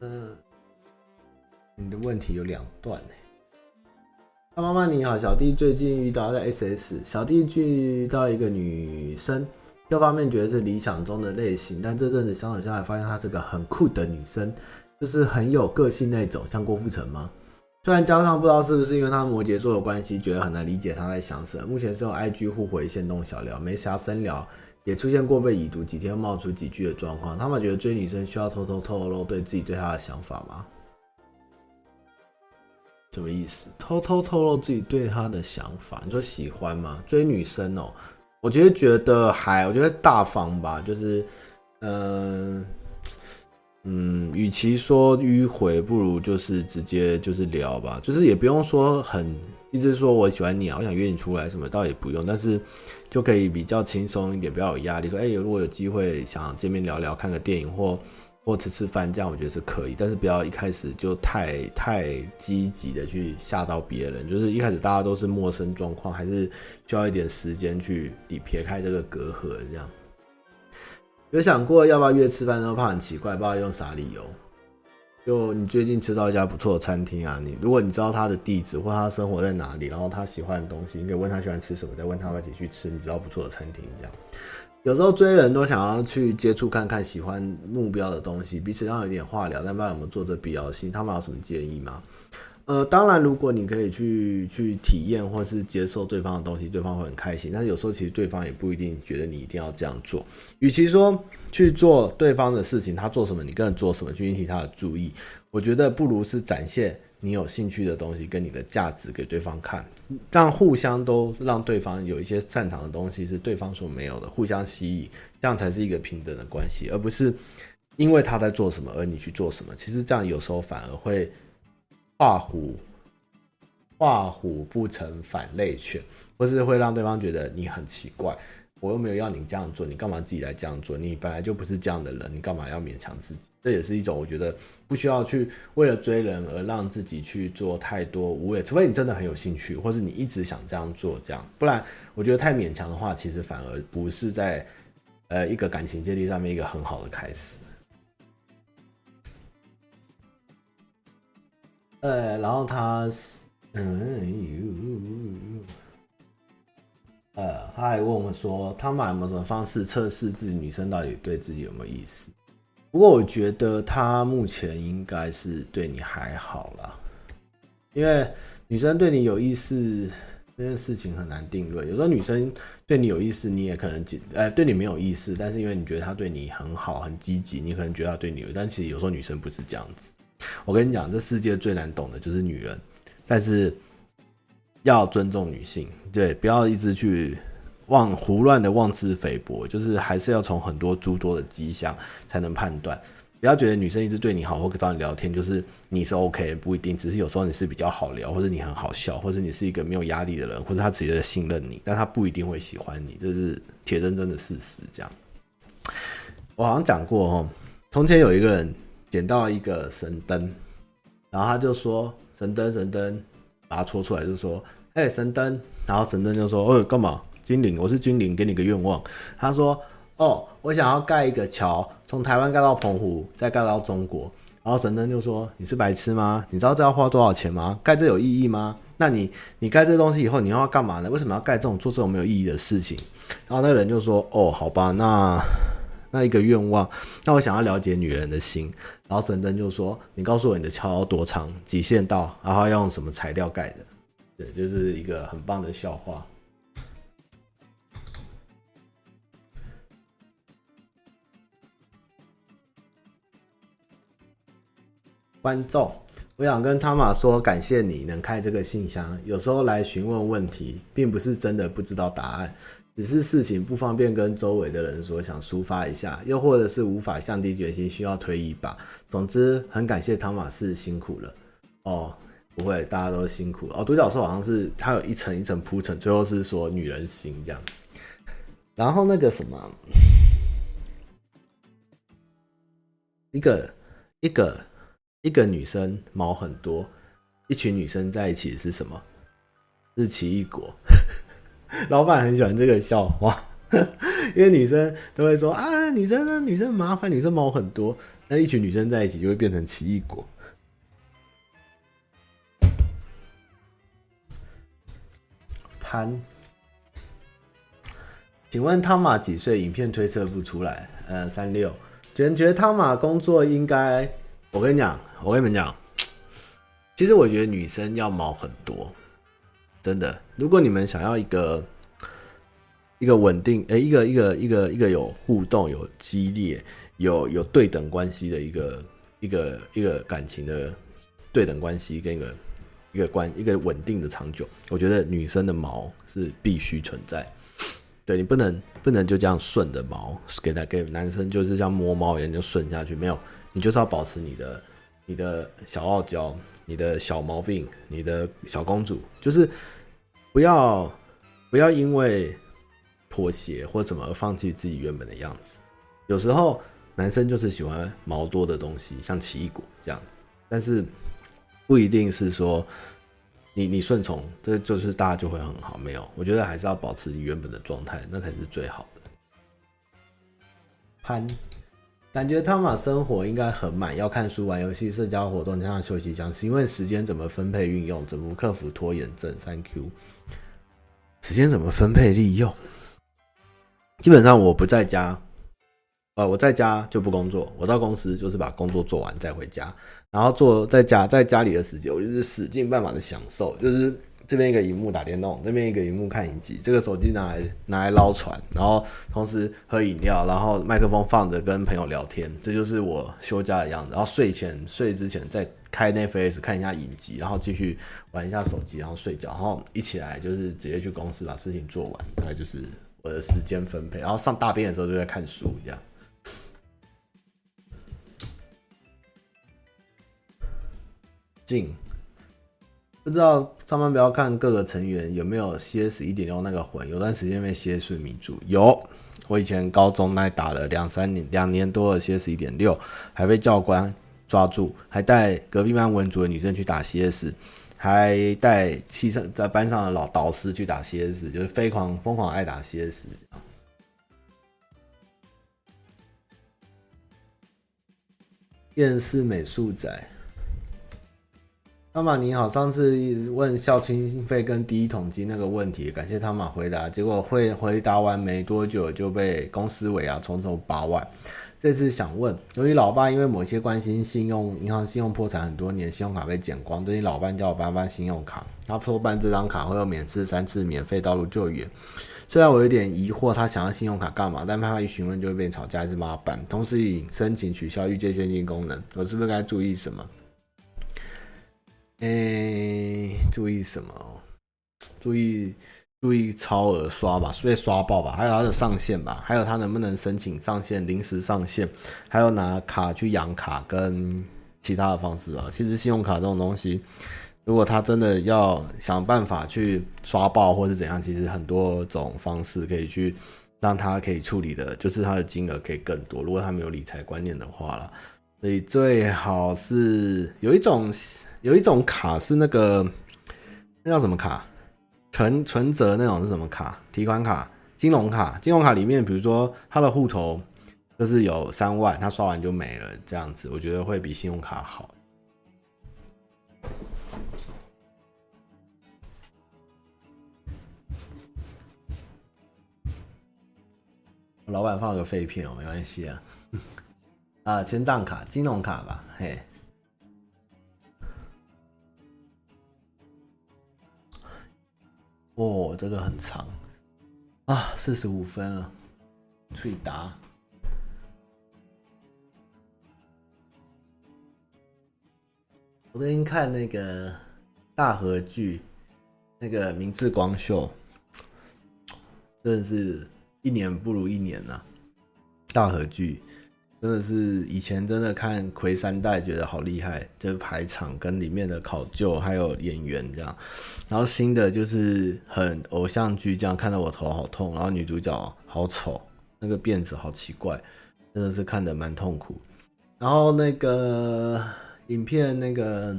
嗯，你的问题有两段呢。妈妈你好，小弟最近遇到在 SS，小弟遇到一个女生，各方面觉得是理想中的类型，但这阵子相处下来，发现她是个很酷的女生，就是很有个性那种，像郭富城吗？虽然加上不知道是不是因为他摩羯座的关系，觉得很难理解他在想什么。目前是用 IG 互回线动小聊，没啥深聊。也出现过被已读几天冒出几句的状况，他们觉得追女生需要偷偷透露对自己对她的想法吗？什么意思？偷偷透露自己对他的想法？你说喜欢吗？追女生哦，我其实觉得还，我觉得大方吧，就是，嗯、嗯，与其说迂回，不如就是直接就是聊吧，就是也不用说很一直说我喜欢你啊，我想约你出来什么，倒也不用，但是就可以比较轻松一点，不要有压力。说，哎、如果有机会想见面聊聊，看个电影或或吃吃饭，这样我觉得是可以，但是不要一开始就太太积极的去吓到别人，就是一开始大家都是陌生状况，还是需要一点时间去你撇开这个隔阂，这样。有想过要不要约吃饭，都怕很奇怪，不知道用啥理由。就你最近吃到一家不错的餐厅啊，你如果你知道他的地址或他生活在哪里，然后他喜欢的东西，你可以问他喜欢吃什么，再问他一起去吃你知道不错的餐厅。这样，有时候追人都想要去接触看看喜欢目标的东西，彼此上有点话聊，但不知道有没有做这必要性。他们有什么建议吗？呃，当然，如果你可以去去体验或是接受对方的东西，对方会很开心。但是有时候其实对方也不一定觉得你一定要这样做。与其说去做对方的事情，他做什么你跟着做什么去引起他的注意，我觉得不如是展现你有兴趣的东西跟你的价值给对方看，让互相都让对方有一些擅长的东西是对方所没有的，互相吸引，这样才是一个平等的关系，而不是因为他在做什么而你去做什么。其实这样有时候反而会。画虎，画虎不成反类犬，或是会让对方觉得你很奇怪。我又没有要你这样做，你干嘛自己来这样做？你本来就不是这样的人，你干嘛要勉强自己？这也是一种我觉得不需要去为了追人而让自己去做太多无谓。除非你真的很有兴趣，或是你一直想这样做，这样不然我觉得太勉强的话，其实反而不是在呃一个感情建立上面一个很好的开始。呃，然后他，嗯，他还问我们说，他买某种方式测试自己女生到底对自己有没有意思？不过我觉得他目前应该是对你还好啦，因为女生对你有意思这件事情很难定论。有时候女生对你有意思，你也可能，呃，对你没有意思，但是因为你觉得她对你很好、很积极，你可能觉得她对你有，但其实有时候女生不是这样子。我跟你讲，这世界最难懂的就是女人，但是要尊重女性，对，不要一直去妄胡乱的妄自菲薄，就是还是要从很多诸多的迹象才能判断。不要觉得女生一直对你好或找你聊天，就是你是 OK，不一定，只是有时候你是比较好聊，或者你很好笑，或者你是一个没有压力的人，或者他直接信任你，但他不一定会喜欢你，这是铁铮铮的事实。这样，我好像讲过哦，从前有一个人捡到一个神灯，然后他就说神灯神灯，把它戳出来就说，哎、神灯，然后神灯就说，哦干嘛？精灵，我是精灵，给你个愿望。他说。哦，我想要盖一个桥，从台湾盖到澎湖，再盖到中国。然后神灯就说：“你是白痴吗？你知道这要花多少钱吗？盖这有意义吗？那你你盖这东西以后，你要干嘛呢？为什么要盖这种做这种没有意义的事情？”然后那个人就说：“哦，好吧，那那一个愿望，那我想要了解女人的心。”然后神灯就说：“你告诉我你的桥要多长，几线道，然后要用什么材料盖的？”对，就是一个很棒的笑话。观众，我想跟汤玛说，感谢你能开这个信箱。有时候来询问问题，并不是真的不知道答案，只是事情不方便跟周围的人说，想抒发一下，又或者是无法下定决心，需要推一把。总之，很感谢汤玛士辛苦了。哦，不会，大家都辛苦了。哦，独角兽好像是它有一层一层铺陈，最后是说女人心这样。然后那个什么，一个一个。一个女生毛很多，一群女生在一起是什么？是奇异果。老板很喜欢这个笑话，因为女生都会说啊，女生呢，女生麻烦，女生毛很多，那一群女生在一起就会变成奇异果。潘，请问汤马几岁？影片推测不出来。呃，三六。觉得觉得汤马工作应该，我跟你讲。我跟你们讲，其实我觉得女生要毛很多，真的。如果你们想要一个一个稳定，哎，一个一个一个一个有互动、有激烈、有有对等关系的一个一个一个感情的对等关系，跟一个一个关一个稳定的长久，我觉得女生的毛是必须存在。对，你不能不能就这样顺着毛给他给男生，就是像摸猫一样就顺下去，没有，你就是要保持你的。你的小傲娇，你的小毛病，你的小公主，就是不要不要因为妥协或怎么而放弃自己原本的样子。有时候男生就是喜欢毛多的东西，像奇异果这样子，但是不一定是说你你顺从，这就是大家就会很好。没有，我觉得还是要保持你原本的状态，那才是最好的。潘。感觉汤玛生活应该很满，要看书、玩游戏、社交活动加上休息，讲是因为时间怎么分配运用，怎么克服拖延症？Thank you。时间怎么分配利用？基本上我不在家，呃，我在家就不工作，我到公司就是把工作做完再回家，然后做在家在家里的时间，我就是使尽办法的享受，就是。这边一个荧幕打电动，那边一个荧幕看影集，这个手机拿来拿来捞船，然后同时喝饮料，然后麦克风放着跟朋友聊天，这就是我休假的样子。然后睡前睡之前再开 Netflix 看一下影集，然后继续玩一下手机，然后睡觉，然后一起来就是直接去公司把事情做完，大概就是我的时间分配。然后上大便的时候就在看书，这样。进。不知道上班不要看各个成员有没有 CS 一点六那个魂，有段时间被 CS 迷住。有，我以前高中那打了两三年，两年多的 CS 一点六，还被教官抓住，还带隔壁班文组的女生去打 CS，还带系上在班上的老导师去打 CS，就是疯狂疯狂爱打 CS。厌世美术仔。汤玛你好，上次问孝亲费跟第一桶金那个问题，感谢汤玛回答。结果会回答完没多久就被公司尾啊重重八万。这次想问，由于老爸因为某些关系，信用银行信用破产很多年，信用卡被剪光，最近老伴叫我办办信用卡，他说办这张卡会有免试三次免费道路救援。虽然我有点疑惑他想要信用卡干嘛，但怕他一询问就会变吵架，还是帮他办。同时已申请取消预借现金功能，我是不是该注意什么？诶、注意什么？注意注意超额刷吧，被刷爆吧，还有它的上限吧，还有它能不能申请上限、临时上限，还有拿卡去养卡跟其他的方式啊。其实信用卡这种东西，如果他真的要想办法去刷爆或是怎样，其实很多种方式可以去让他可以处理的，就是他的金额可以更多。如果他没有理财观念的话啦，所以最好是有一种有一种卡是那个那叫什么卡？存存折那种是什么卡？提款卡、金融卡。金融卡里面，比如说他的户头就是有三万，他刷完就没了，这样子我觉得会比信用卡好。老板放了个废片哦，没关系啊。啊，签账卡、金融卡吧，嘿。哦，这个很长啊，四十五分了，脆答。我最近看那个大河剧，那个明智光秀，真的是一年不如一年呐、啊，大河剧。真的是以前真的看魁三代觉得好厉害，就是排场跟里面的考究还有演员这样，然后新的就是很偶像剧这样，看到我头好痛，然后女主角好丑，那个辫子好奇怪，真的是看得蛮痛苦。然后那个影片那个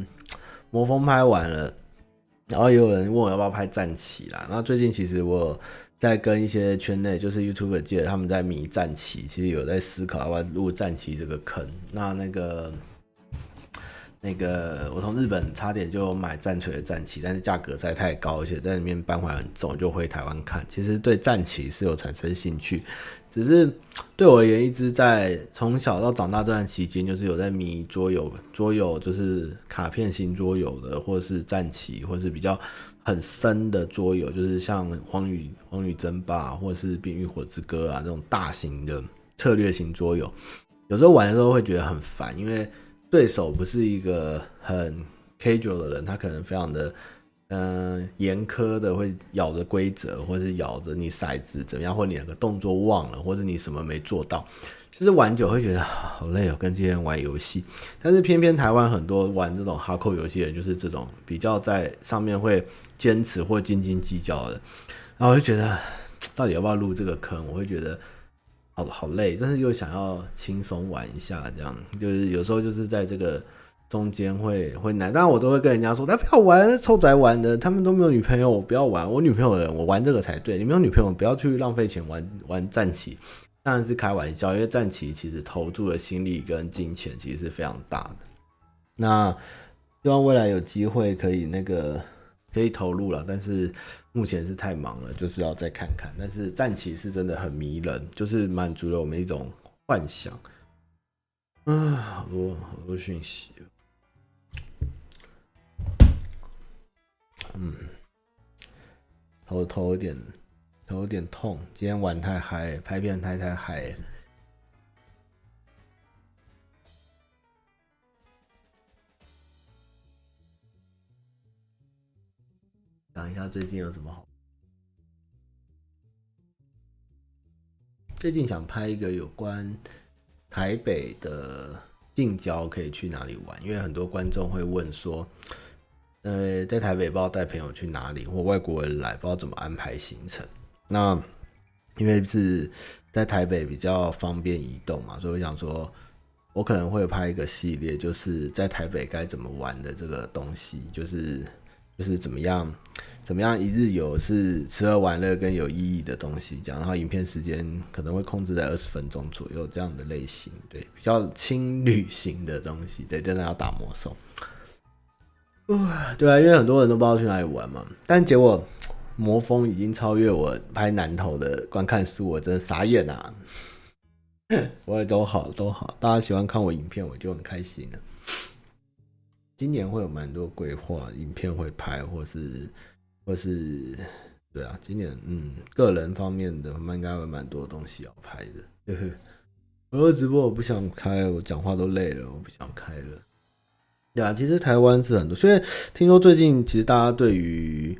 魔风拍完了，然后也有人问我要不要拍战旗啦，然后最近其实我。在跟一些圈内就是 YouTube 界，他们在迷战旗，其实有在思考要不要入战旗这个坑。那那个那个，我从日本差点就买战锤的战旗，但是价格在太高，而且在里面搬回来很重，就回台湾看。其实对战旗是有产生兴趣，只是对我而言，一直在从小到长大这段期间，就是有在迷桌游，桌游就是卡片型桌游的，或者是战旗，或是比较。很深的桌游，就是像《荒野荒野争霸》或者是《冰与火之歌》啊这种大型的策略型桌游，有时候玩的时候会觉得很烦，因为对手不是一个很 casual 的人，他可能非常的嗯严苛的会咬着规则，或是咬着你骰子怎么样，或你两个动作忘了，或者你什么没做到。就是玩久会觉得 好累哦，跟这些人玩游戏。但是偏偏台湾很多玩这种哈扣游戏的人，就是这种比较在上面会坚持或斤斤计较的。然后我就觉得，到底要不要入这个坑？我会觉得好好累，但是又想要轻松玩一下，这样就是有时候就是在这个中间会会难。当然我都会跟人家说，他不要玩臭宅玩的，他们都没有女朋友，我不要玩。我女朋友的，我玩这个才对。你没有女朋友，不要去浪费钱玩玩战棋。当然是开玩笑，因为战棋其实投注的心力跟金钱其实是非常大的。那希望未来有机会可以那个可以投入了，但是目前是太忙了，就是要再看看。但是战棋是真的很迷人，就是满足了我们一种幻想。啊，好多好多讯息。嗯，头头有点。有点痛，今天玩太嗨，拍片太太嗨。讲一下最近有什么好？最近想拍一个有关台北的近郊可以去哪里玩，因为很多观众会问说，呃，在台北不知道带朋友去哪里，或外国人来不知道怎么安排行程。那因为是在台北比较方便移动嘛，所以我想说，我可能会拍一个系列，就是在台北该怎么玩的这个东西，就是就是怎么样怎么样一日游是吃喝玩乐跟有意义的东西这样，然后影片时间可能会控制在二十分钟左右这样的类型，对，比较轻旅行的东西，对，真的要打魔兽，对啊，因为很多人都不知道去哪里玩嘛，但结果。魔风已经超越我拍南投的观看数，我真的傻眼啊！我也都好都好，大家喜欢看我影片，我就很开心了。今年会有蛮多规划，影片会拍，或是或是对啊，今年嗯，个人方面的，我们应该会蛮多东西要拍的。呵呵，我说直播我不想开，我讲话都累了，我不想开了。对啊，其实台湾是很多，所以听说最近其实大家对于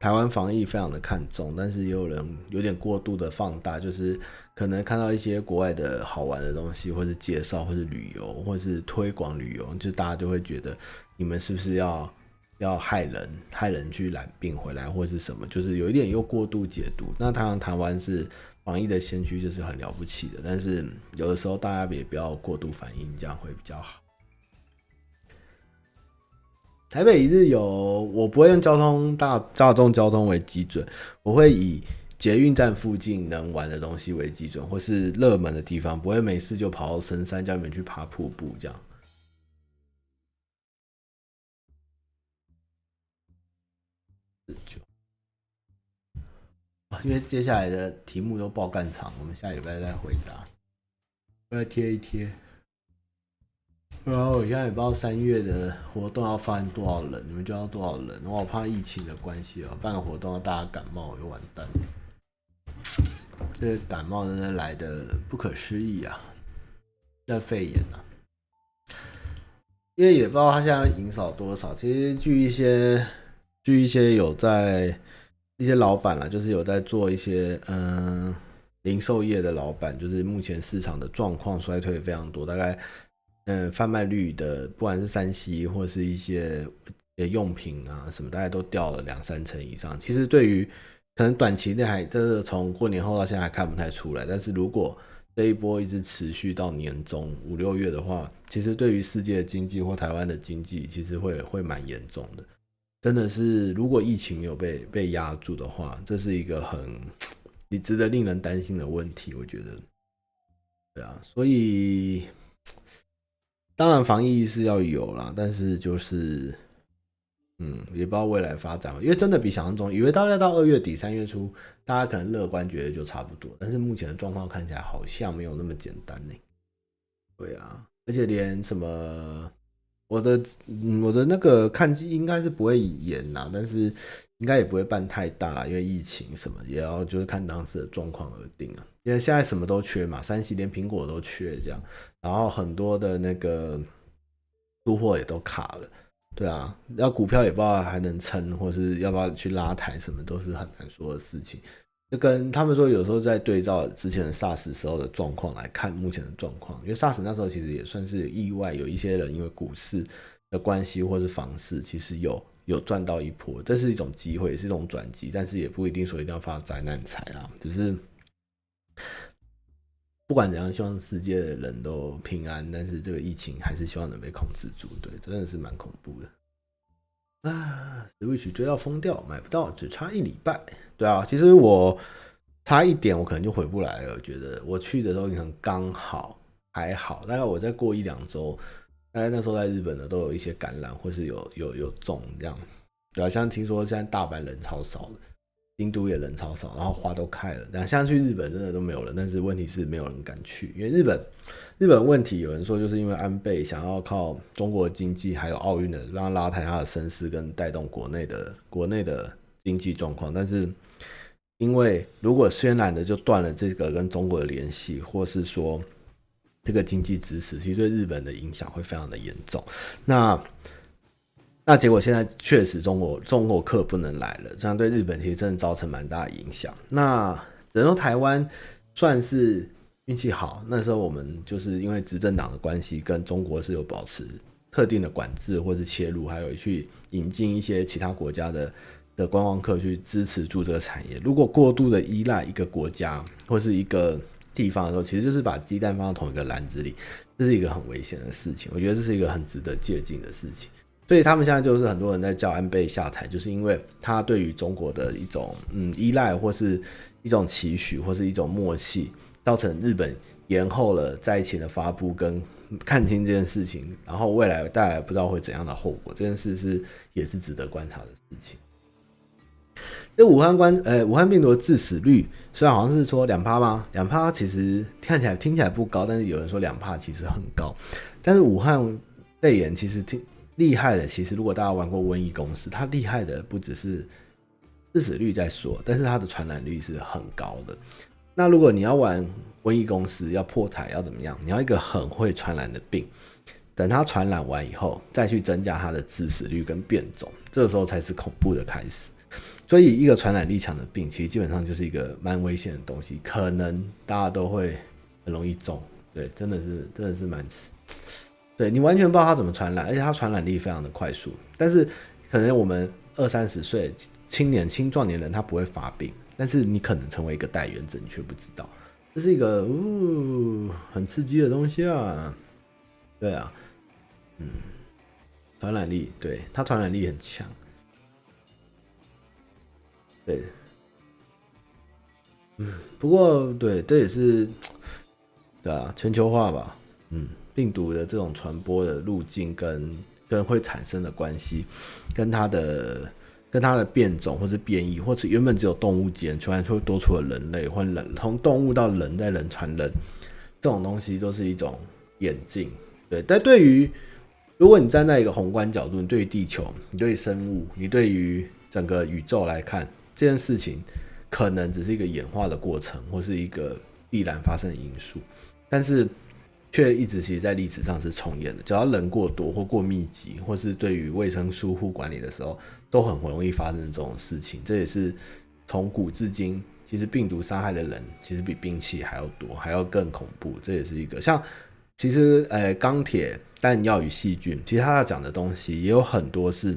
台湾防疫非常的看重，但是也有人有点过度的放大，就是可能看到一些国外的好玩的东西，或是介绍，或是旅游，或是推广旅游，就大家就会觉得你们是不是要要害人，害人去染病回来，或是什么，就是有一点又过度解读。那当然台湾是防疫的先驱，就是很了不起的，但是有的时候大家也不要过度反应，这样会比较好。台北一日游，我不会用交通大大众交通为基准，我会以捷运站附近能玩的东西为基准，或是热门的地方，不会没事就跑到深山叫你们去爬瀑布这样。因为接下来的题目都爆干长，我们下礼拜再回答，我要贴一贴。然后我现在也不知道三月的活动要发多少人，你们就要多少人？我怕疫情的关系哦，办个活动要大家感冒，我就完蛋。这个感冒真的来得不可思议啊！那肺炎啊，因为也不知道他现在营少多少。其实据一些据一些有在一些老板啦，就是有在做一些嗯零售业的老板，就是目前市场的状况衰退非常多，大概。嗯，贩卖率的，不管是三 C 或是一些用品啊什么，大概都掉了两三成以上。其实对于可能短期内还，这是从过年后到现在还看不太出来。但是如果这一波一直持续到年中五六月的话，其实对于世界经济或台湾的经济，其实会会蛮严重的。真的是，如果疫情没有被被压住的话，这是一个很你值得令人担心的问题。我觉得，对啊，所以。当然，防疫是要有啦，但是就是，嗯，也不知道未来发展，因为真的比想象中，以为大概到二月底三月初，大家可能乐观觉得就差不多，但是目前的状况看起来好像没有那么简单呢。对啊，而且连什么，我的，我的那个看机应该是不会延啦，但是应该也不会办太大，因为疫情什么也要就是看当时的状况而定啊。因为现在什么都缺嘛，三星连苹果都缺这样。然后很多的那个出货也都卡了，对啊，要股票也不知道还能撑，或是要不要去拉抬，什么都是很难说的事情。就跟他们说，有时候在对照之前的 SARS 时候的状况来看目前的状况，因为 SARS 那时候其实也算是意外，有一些人因为股市的关系或是房市，其实有有赚到一波，这是一种机会，是一种转机，但是也不一定说一定要发灾难财啊，只是。不管怎样，希望世界的人都平安，但是这个疫情还是希望能被控制住。对，真的是蛮恐怖的啊！Switch 追到疯掉，买不到，只差一礼拜。对啊，其实我差一点，我可能就回不来了。我觉得我去的时候可能刚好还好，大概我再过一两周，大概那时候在日本的都有一些感染，或是有有有中这样。对啊，像听说现在大阪人超少的。京都也人超少，然后花都开了，但像去日本真的都没有人。但是问题是没有人敢去，因为日本日本问题有人说就是因为安倍想要靠中国经济还有奥运的让拉抬他的声势跟带动国内的国内的经济状况，但是因为如果渲染的就断了这个跟中国的联系，或是说这个经济支持，其实对日本的影响会非常的严重。那那结果现在确实中国中国客不能来了，这样对日本其实真的造成蛮大的影响。那只能说台湾算是运气好，那时候我们就是因为执政党的关系，跟中国是有保持特定的管制或是切入，还有去引进一些其他国家的的观光客去支持住这个产业。如果过度的依赖一个国家或是一个地方的时候，其实就是把鸡蛋放到同一个篮子里，这是一个很危险的事情。我觉得这是一个很值得借鉴的事情。所以他们现在就是很多人在叫安倍下台，就是因为他对于中国的一种嗯依赖，或是一种期许，或是一种默契，造成日本延后了灾情的发布跟看清这件事情，然后未来带来不知道会怎样的后果。这件事是也是值得观察的事情。这武汉关呃武汉病毒的致死率虽然好像是说两趴吗？两趴其实看起来听起来不高，但是有人说两趴其实很高。但是武汉肺炎其实听。厉害的，其实如果大家玩过瘟疫公司，它厉害的不只是致死率在说，但是它的传染率是很高的。那如果你要玩瘟疫公司，要破台要怎么样？你要一个很会传染的病，等它传染完以后，再去增加它的致死率跟变种，这个时候才是恐怖的开始。所以一个传染力强的病，其实基本上就是一个蛮危险的东西，可能大家都会很容易中。对，真的是真的是蛮，对你完全不知道它怎么传染，而且它传染力非常的快速。但是可能我们二三十岁青年青壮年人他不会发病，但是你可能成为一个带原者，你却不知道。这是一个呜很刺激的东西啊，对啊，嗯，传染力，对，它传染力很强，对，嗯，不过对，这也是，对啊，全球化吧，嗯，病毒的这种传播的路径跟跟会产生的关系，跟它的。跟它的变种或是变异，或者原本只有动物间，突然就多出了人类，或人从动物到人，再人传人，这种东西都是一种演进。对，但对于如果你站在一个宏观角度，你对于地球，你对于生物，你对于整个宇宙来看，这件事情可能只是一个演化的过程，或是一个必然发生的因素，但是。却一直其实，在历史上是重演的。只要人过多或过密集，或是对于卫生疏忽管理的时候，都很容易发生这种事情。这也是从古至今，其实病毒杀害的人其实比兵器还要多，还要更恐怖。这也是一个像，其实呃，钢铁、弹药与细菌，其实他要讲的东西也有很多是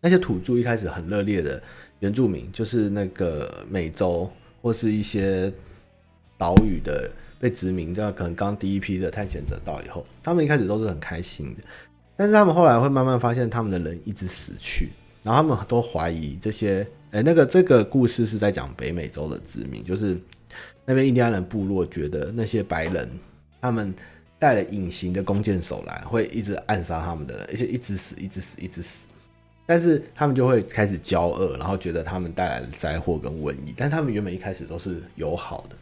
那些土著一开始很热烈的原住民，就是那个美洲或是一些岛屿的。被殖民，这样可能刚第一批的探险者到以后，他们一开始都是很开心的，但是他们后来会慢慢发现，他们的人一直死去，然后他们都怀疑这些，哎、那个这个故事是在讲北美洲的殖民，就是那边印第安人部落觉得那些白人他们带了隐形的弓箭手来，会一直暗杀他们的人，而且一直死，一直死，一直死，但是他们就会开始交恶，然后觉得他们带来了灾祸跟瘟疫，但他们原本一开始都是友好的。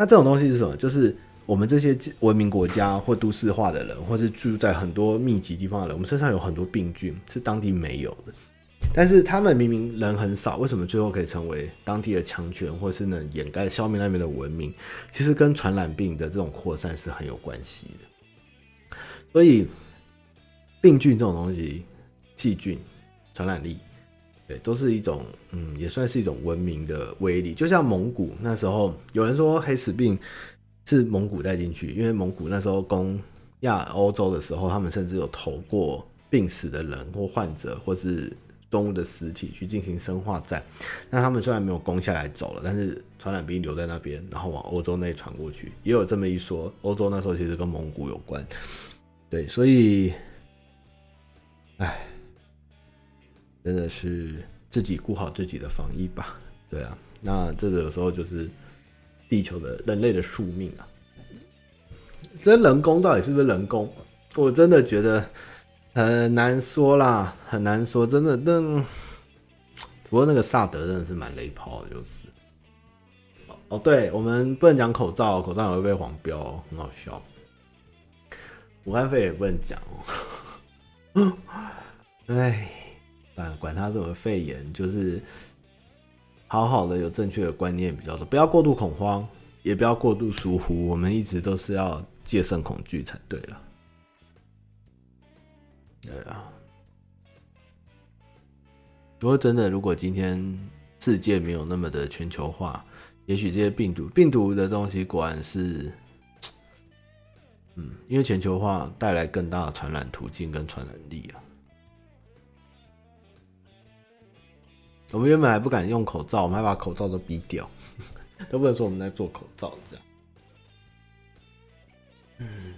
那这种东西是什么？就是我们这些文明国家或都市化的人，或是住在很多密集地方的人，我们身上有很多病菌是当地没有的。但是他们明明人很少，为什么最后可以成为当地的强权，或是能掩盖消灭那边的文明？其实跟传染病的这种扩散是很有关系的。所以，病菌这种东西，细菌传染力。对，都是一种，嗯，也算是一种文明的威力。就像蒙古那时候，有人说黑死病是蒙古带进去，因为蒙古那时候攻亚欧洲的时候，他们甚至有投过病死的人或患者，或是动物的尸体去进行生化战。那他们虽然没有攻下来走了，但是传染病留在那边，然后往欧洲内传过去，也有这么一说。欧洲那时候其实跟蒙古有关，对，所以，哎。真的是自己顾好自己的防疫吧，对啊，那这个有时候就是地球的人类的宿命啊。这人工到底是不是人工？我真的觉得很难说啦，很难说，真的。但不过那个萨德真的是蛮雷炮的，就是。哦，对，我们不能讲口罩，口罩也会被黄标，很好笑。武汉肺炎也不能讲哦。哎。管他什么肺炎，就是好好的有正确的观念比较多，不要过度恐慌，也不要过度疏忽。我们一直都是要戒慎恐惧才对了。对啊，不过真的，如果今天世界没有那么的全球化，也许这些病毒病毒的东西果然是，嗯，因为全球化带来更大的传染途径跟传染力啊。我们原本还不敢用口罩，我们还把口罩都逼掉，都不能说我们在做口罩这样。嗯，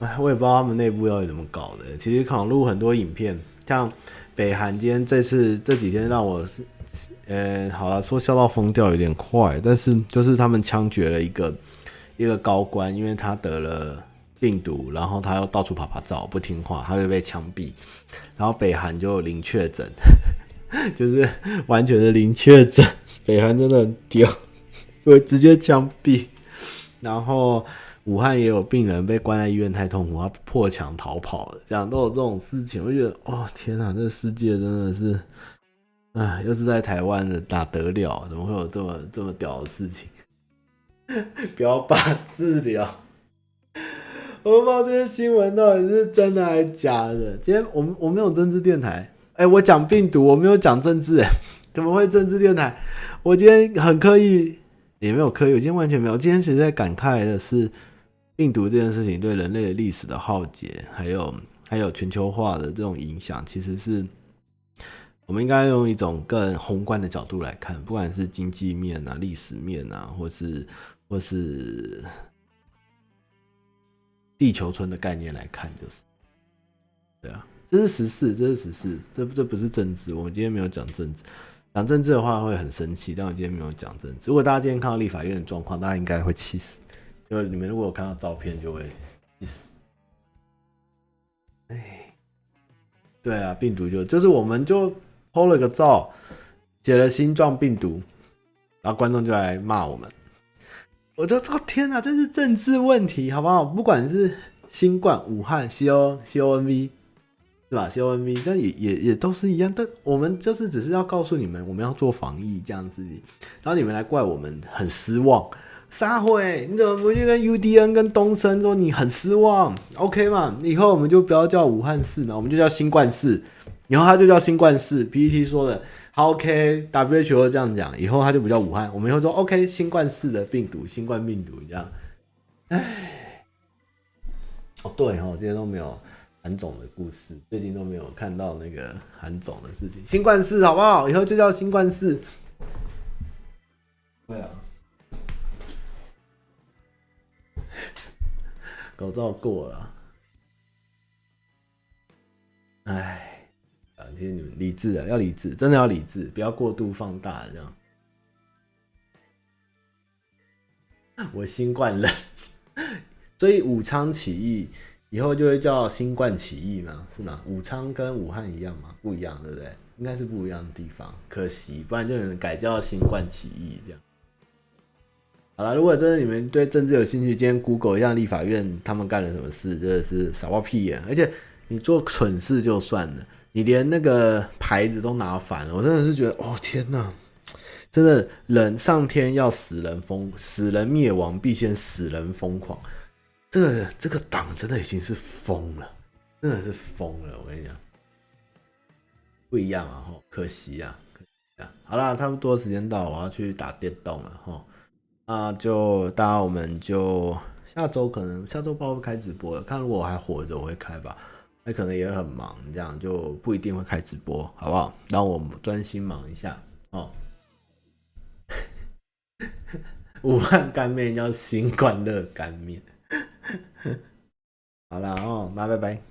哎，我也不知道他们内部到底怎么搞的。其实可能录很多影片，像北韩今天这次这几天让我，呃，好了，说笑到疯掉有点快，但是就是他们枪决了一个一个高官，因为他得了。病毒，然后他又到处趴趴走，不听话，他就被枪毙。然后北韩就零确诊，就是完全的零确诊。北韩真的很屌，会直接枪毙。然后武汉也有病人被关在医院，太痛苦，他破墙逃跑了，这样都有这种事情。我觉得，哦天哪，这世界真的是，哎，又是在台湾的哪得了？怎么会有这么这么屌的事情？不要把治疗。我不知道这些新闻到底是真的还是假的。今天我们我没有政治电台，哎、我讲病毒，我没有讲政治，哎，怎么会政治电台？我今天很刻意，也没有刻意，我今天完全没有。今天其实在感慨的是病毒这件事情对人类的历史的浩劫，还有还有全球化的这种影响，其实是我们应该用一种更宏观的角度来看，不管是经济面啊、历史面啊，或是或是。地球村的概念来看，就是，对啊，这是时事，这是时事，这这不是政治。我们今天没有讲政治，讲政治的话会很生气。但我今天没有讲政治。如果大家今天看到立法院的状况，大家应该会气死。就你们如果有看到照片，就会气死。哎，对啊，病毒就就是我们就偷了个照，写了新状病毒，然后观众就来骂我们。我就说天哪，这是政治问题，好不好？不管是新冠、武汉、C O C O N V，是吧？C O N V，这也也也都是一样。但我们就是只是要告诉你们，我们要做防疫这样子。然后你们来怪我们很失望，撒会，你怎么不去跟 U D N 跟东森说你很失望？OK 嘛？以后我们就不要叫武汉市了，我们就叫新冠市。以后他就叫新冠市。P P T 说的。OK，WHO 这样讲，以后它就不叫武汉，我们以后说 OK，新冠式的病毒，新冠病毒这样。哎，哦对哦，今天都没有韩总的故事，最近都没有看到那个韩总的事情。新冠式好不好？以后就叫新冠式。对啊，口罩过了。哎哎。其实你们理智啊，要理智，真的要理智，不要过度放大这样。我新冠了，所以武昌起义以后就会叫新冠起义嘛，是吗？武昌跟武汉一样吗？不一样，对不对？应该是不一样的地方，可惜，不然就能改叫新冠起义这样。好了，如果真的你们对政治有兴趣，今天 Google 一下立法院他们干了什么事，真的是傻爆屁眼，而且你做蠢事就算了。你连那个牌子都拿反了，我真的是觉得，哦天哪，真的人上天要使人疯，使人灭亡必先使人疯狂。这个这个党真的已经是疯了，真的是疯了。我跟你讲，不一样啊，吼，可惜啊，可惜啊。好啦，差不多时间到，我要去打电动了，哈。那就大家我们就下周可能下周不知道会开直播了，看如果我还活着，我会开吧。可能也很忙，这样就不一定会开直播，好不好？那我们专心忙一下哦。武汉干面叫新冠热干面，好了哦，那拜拜。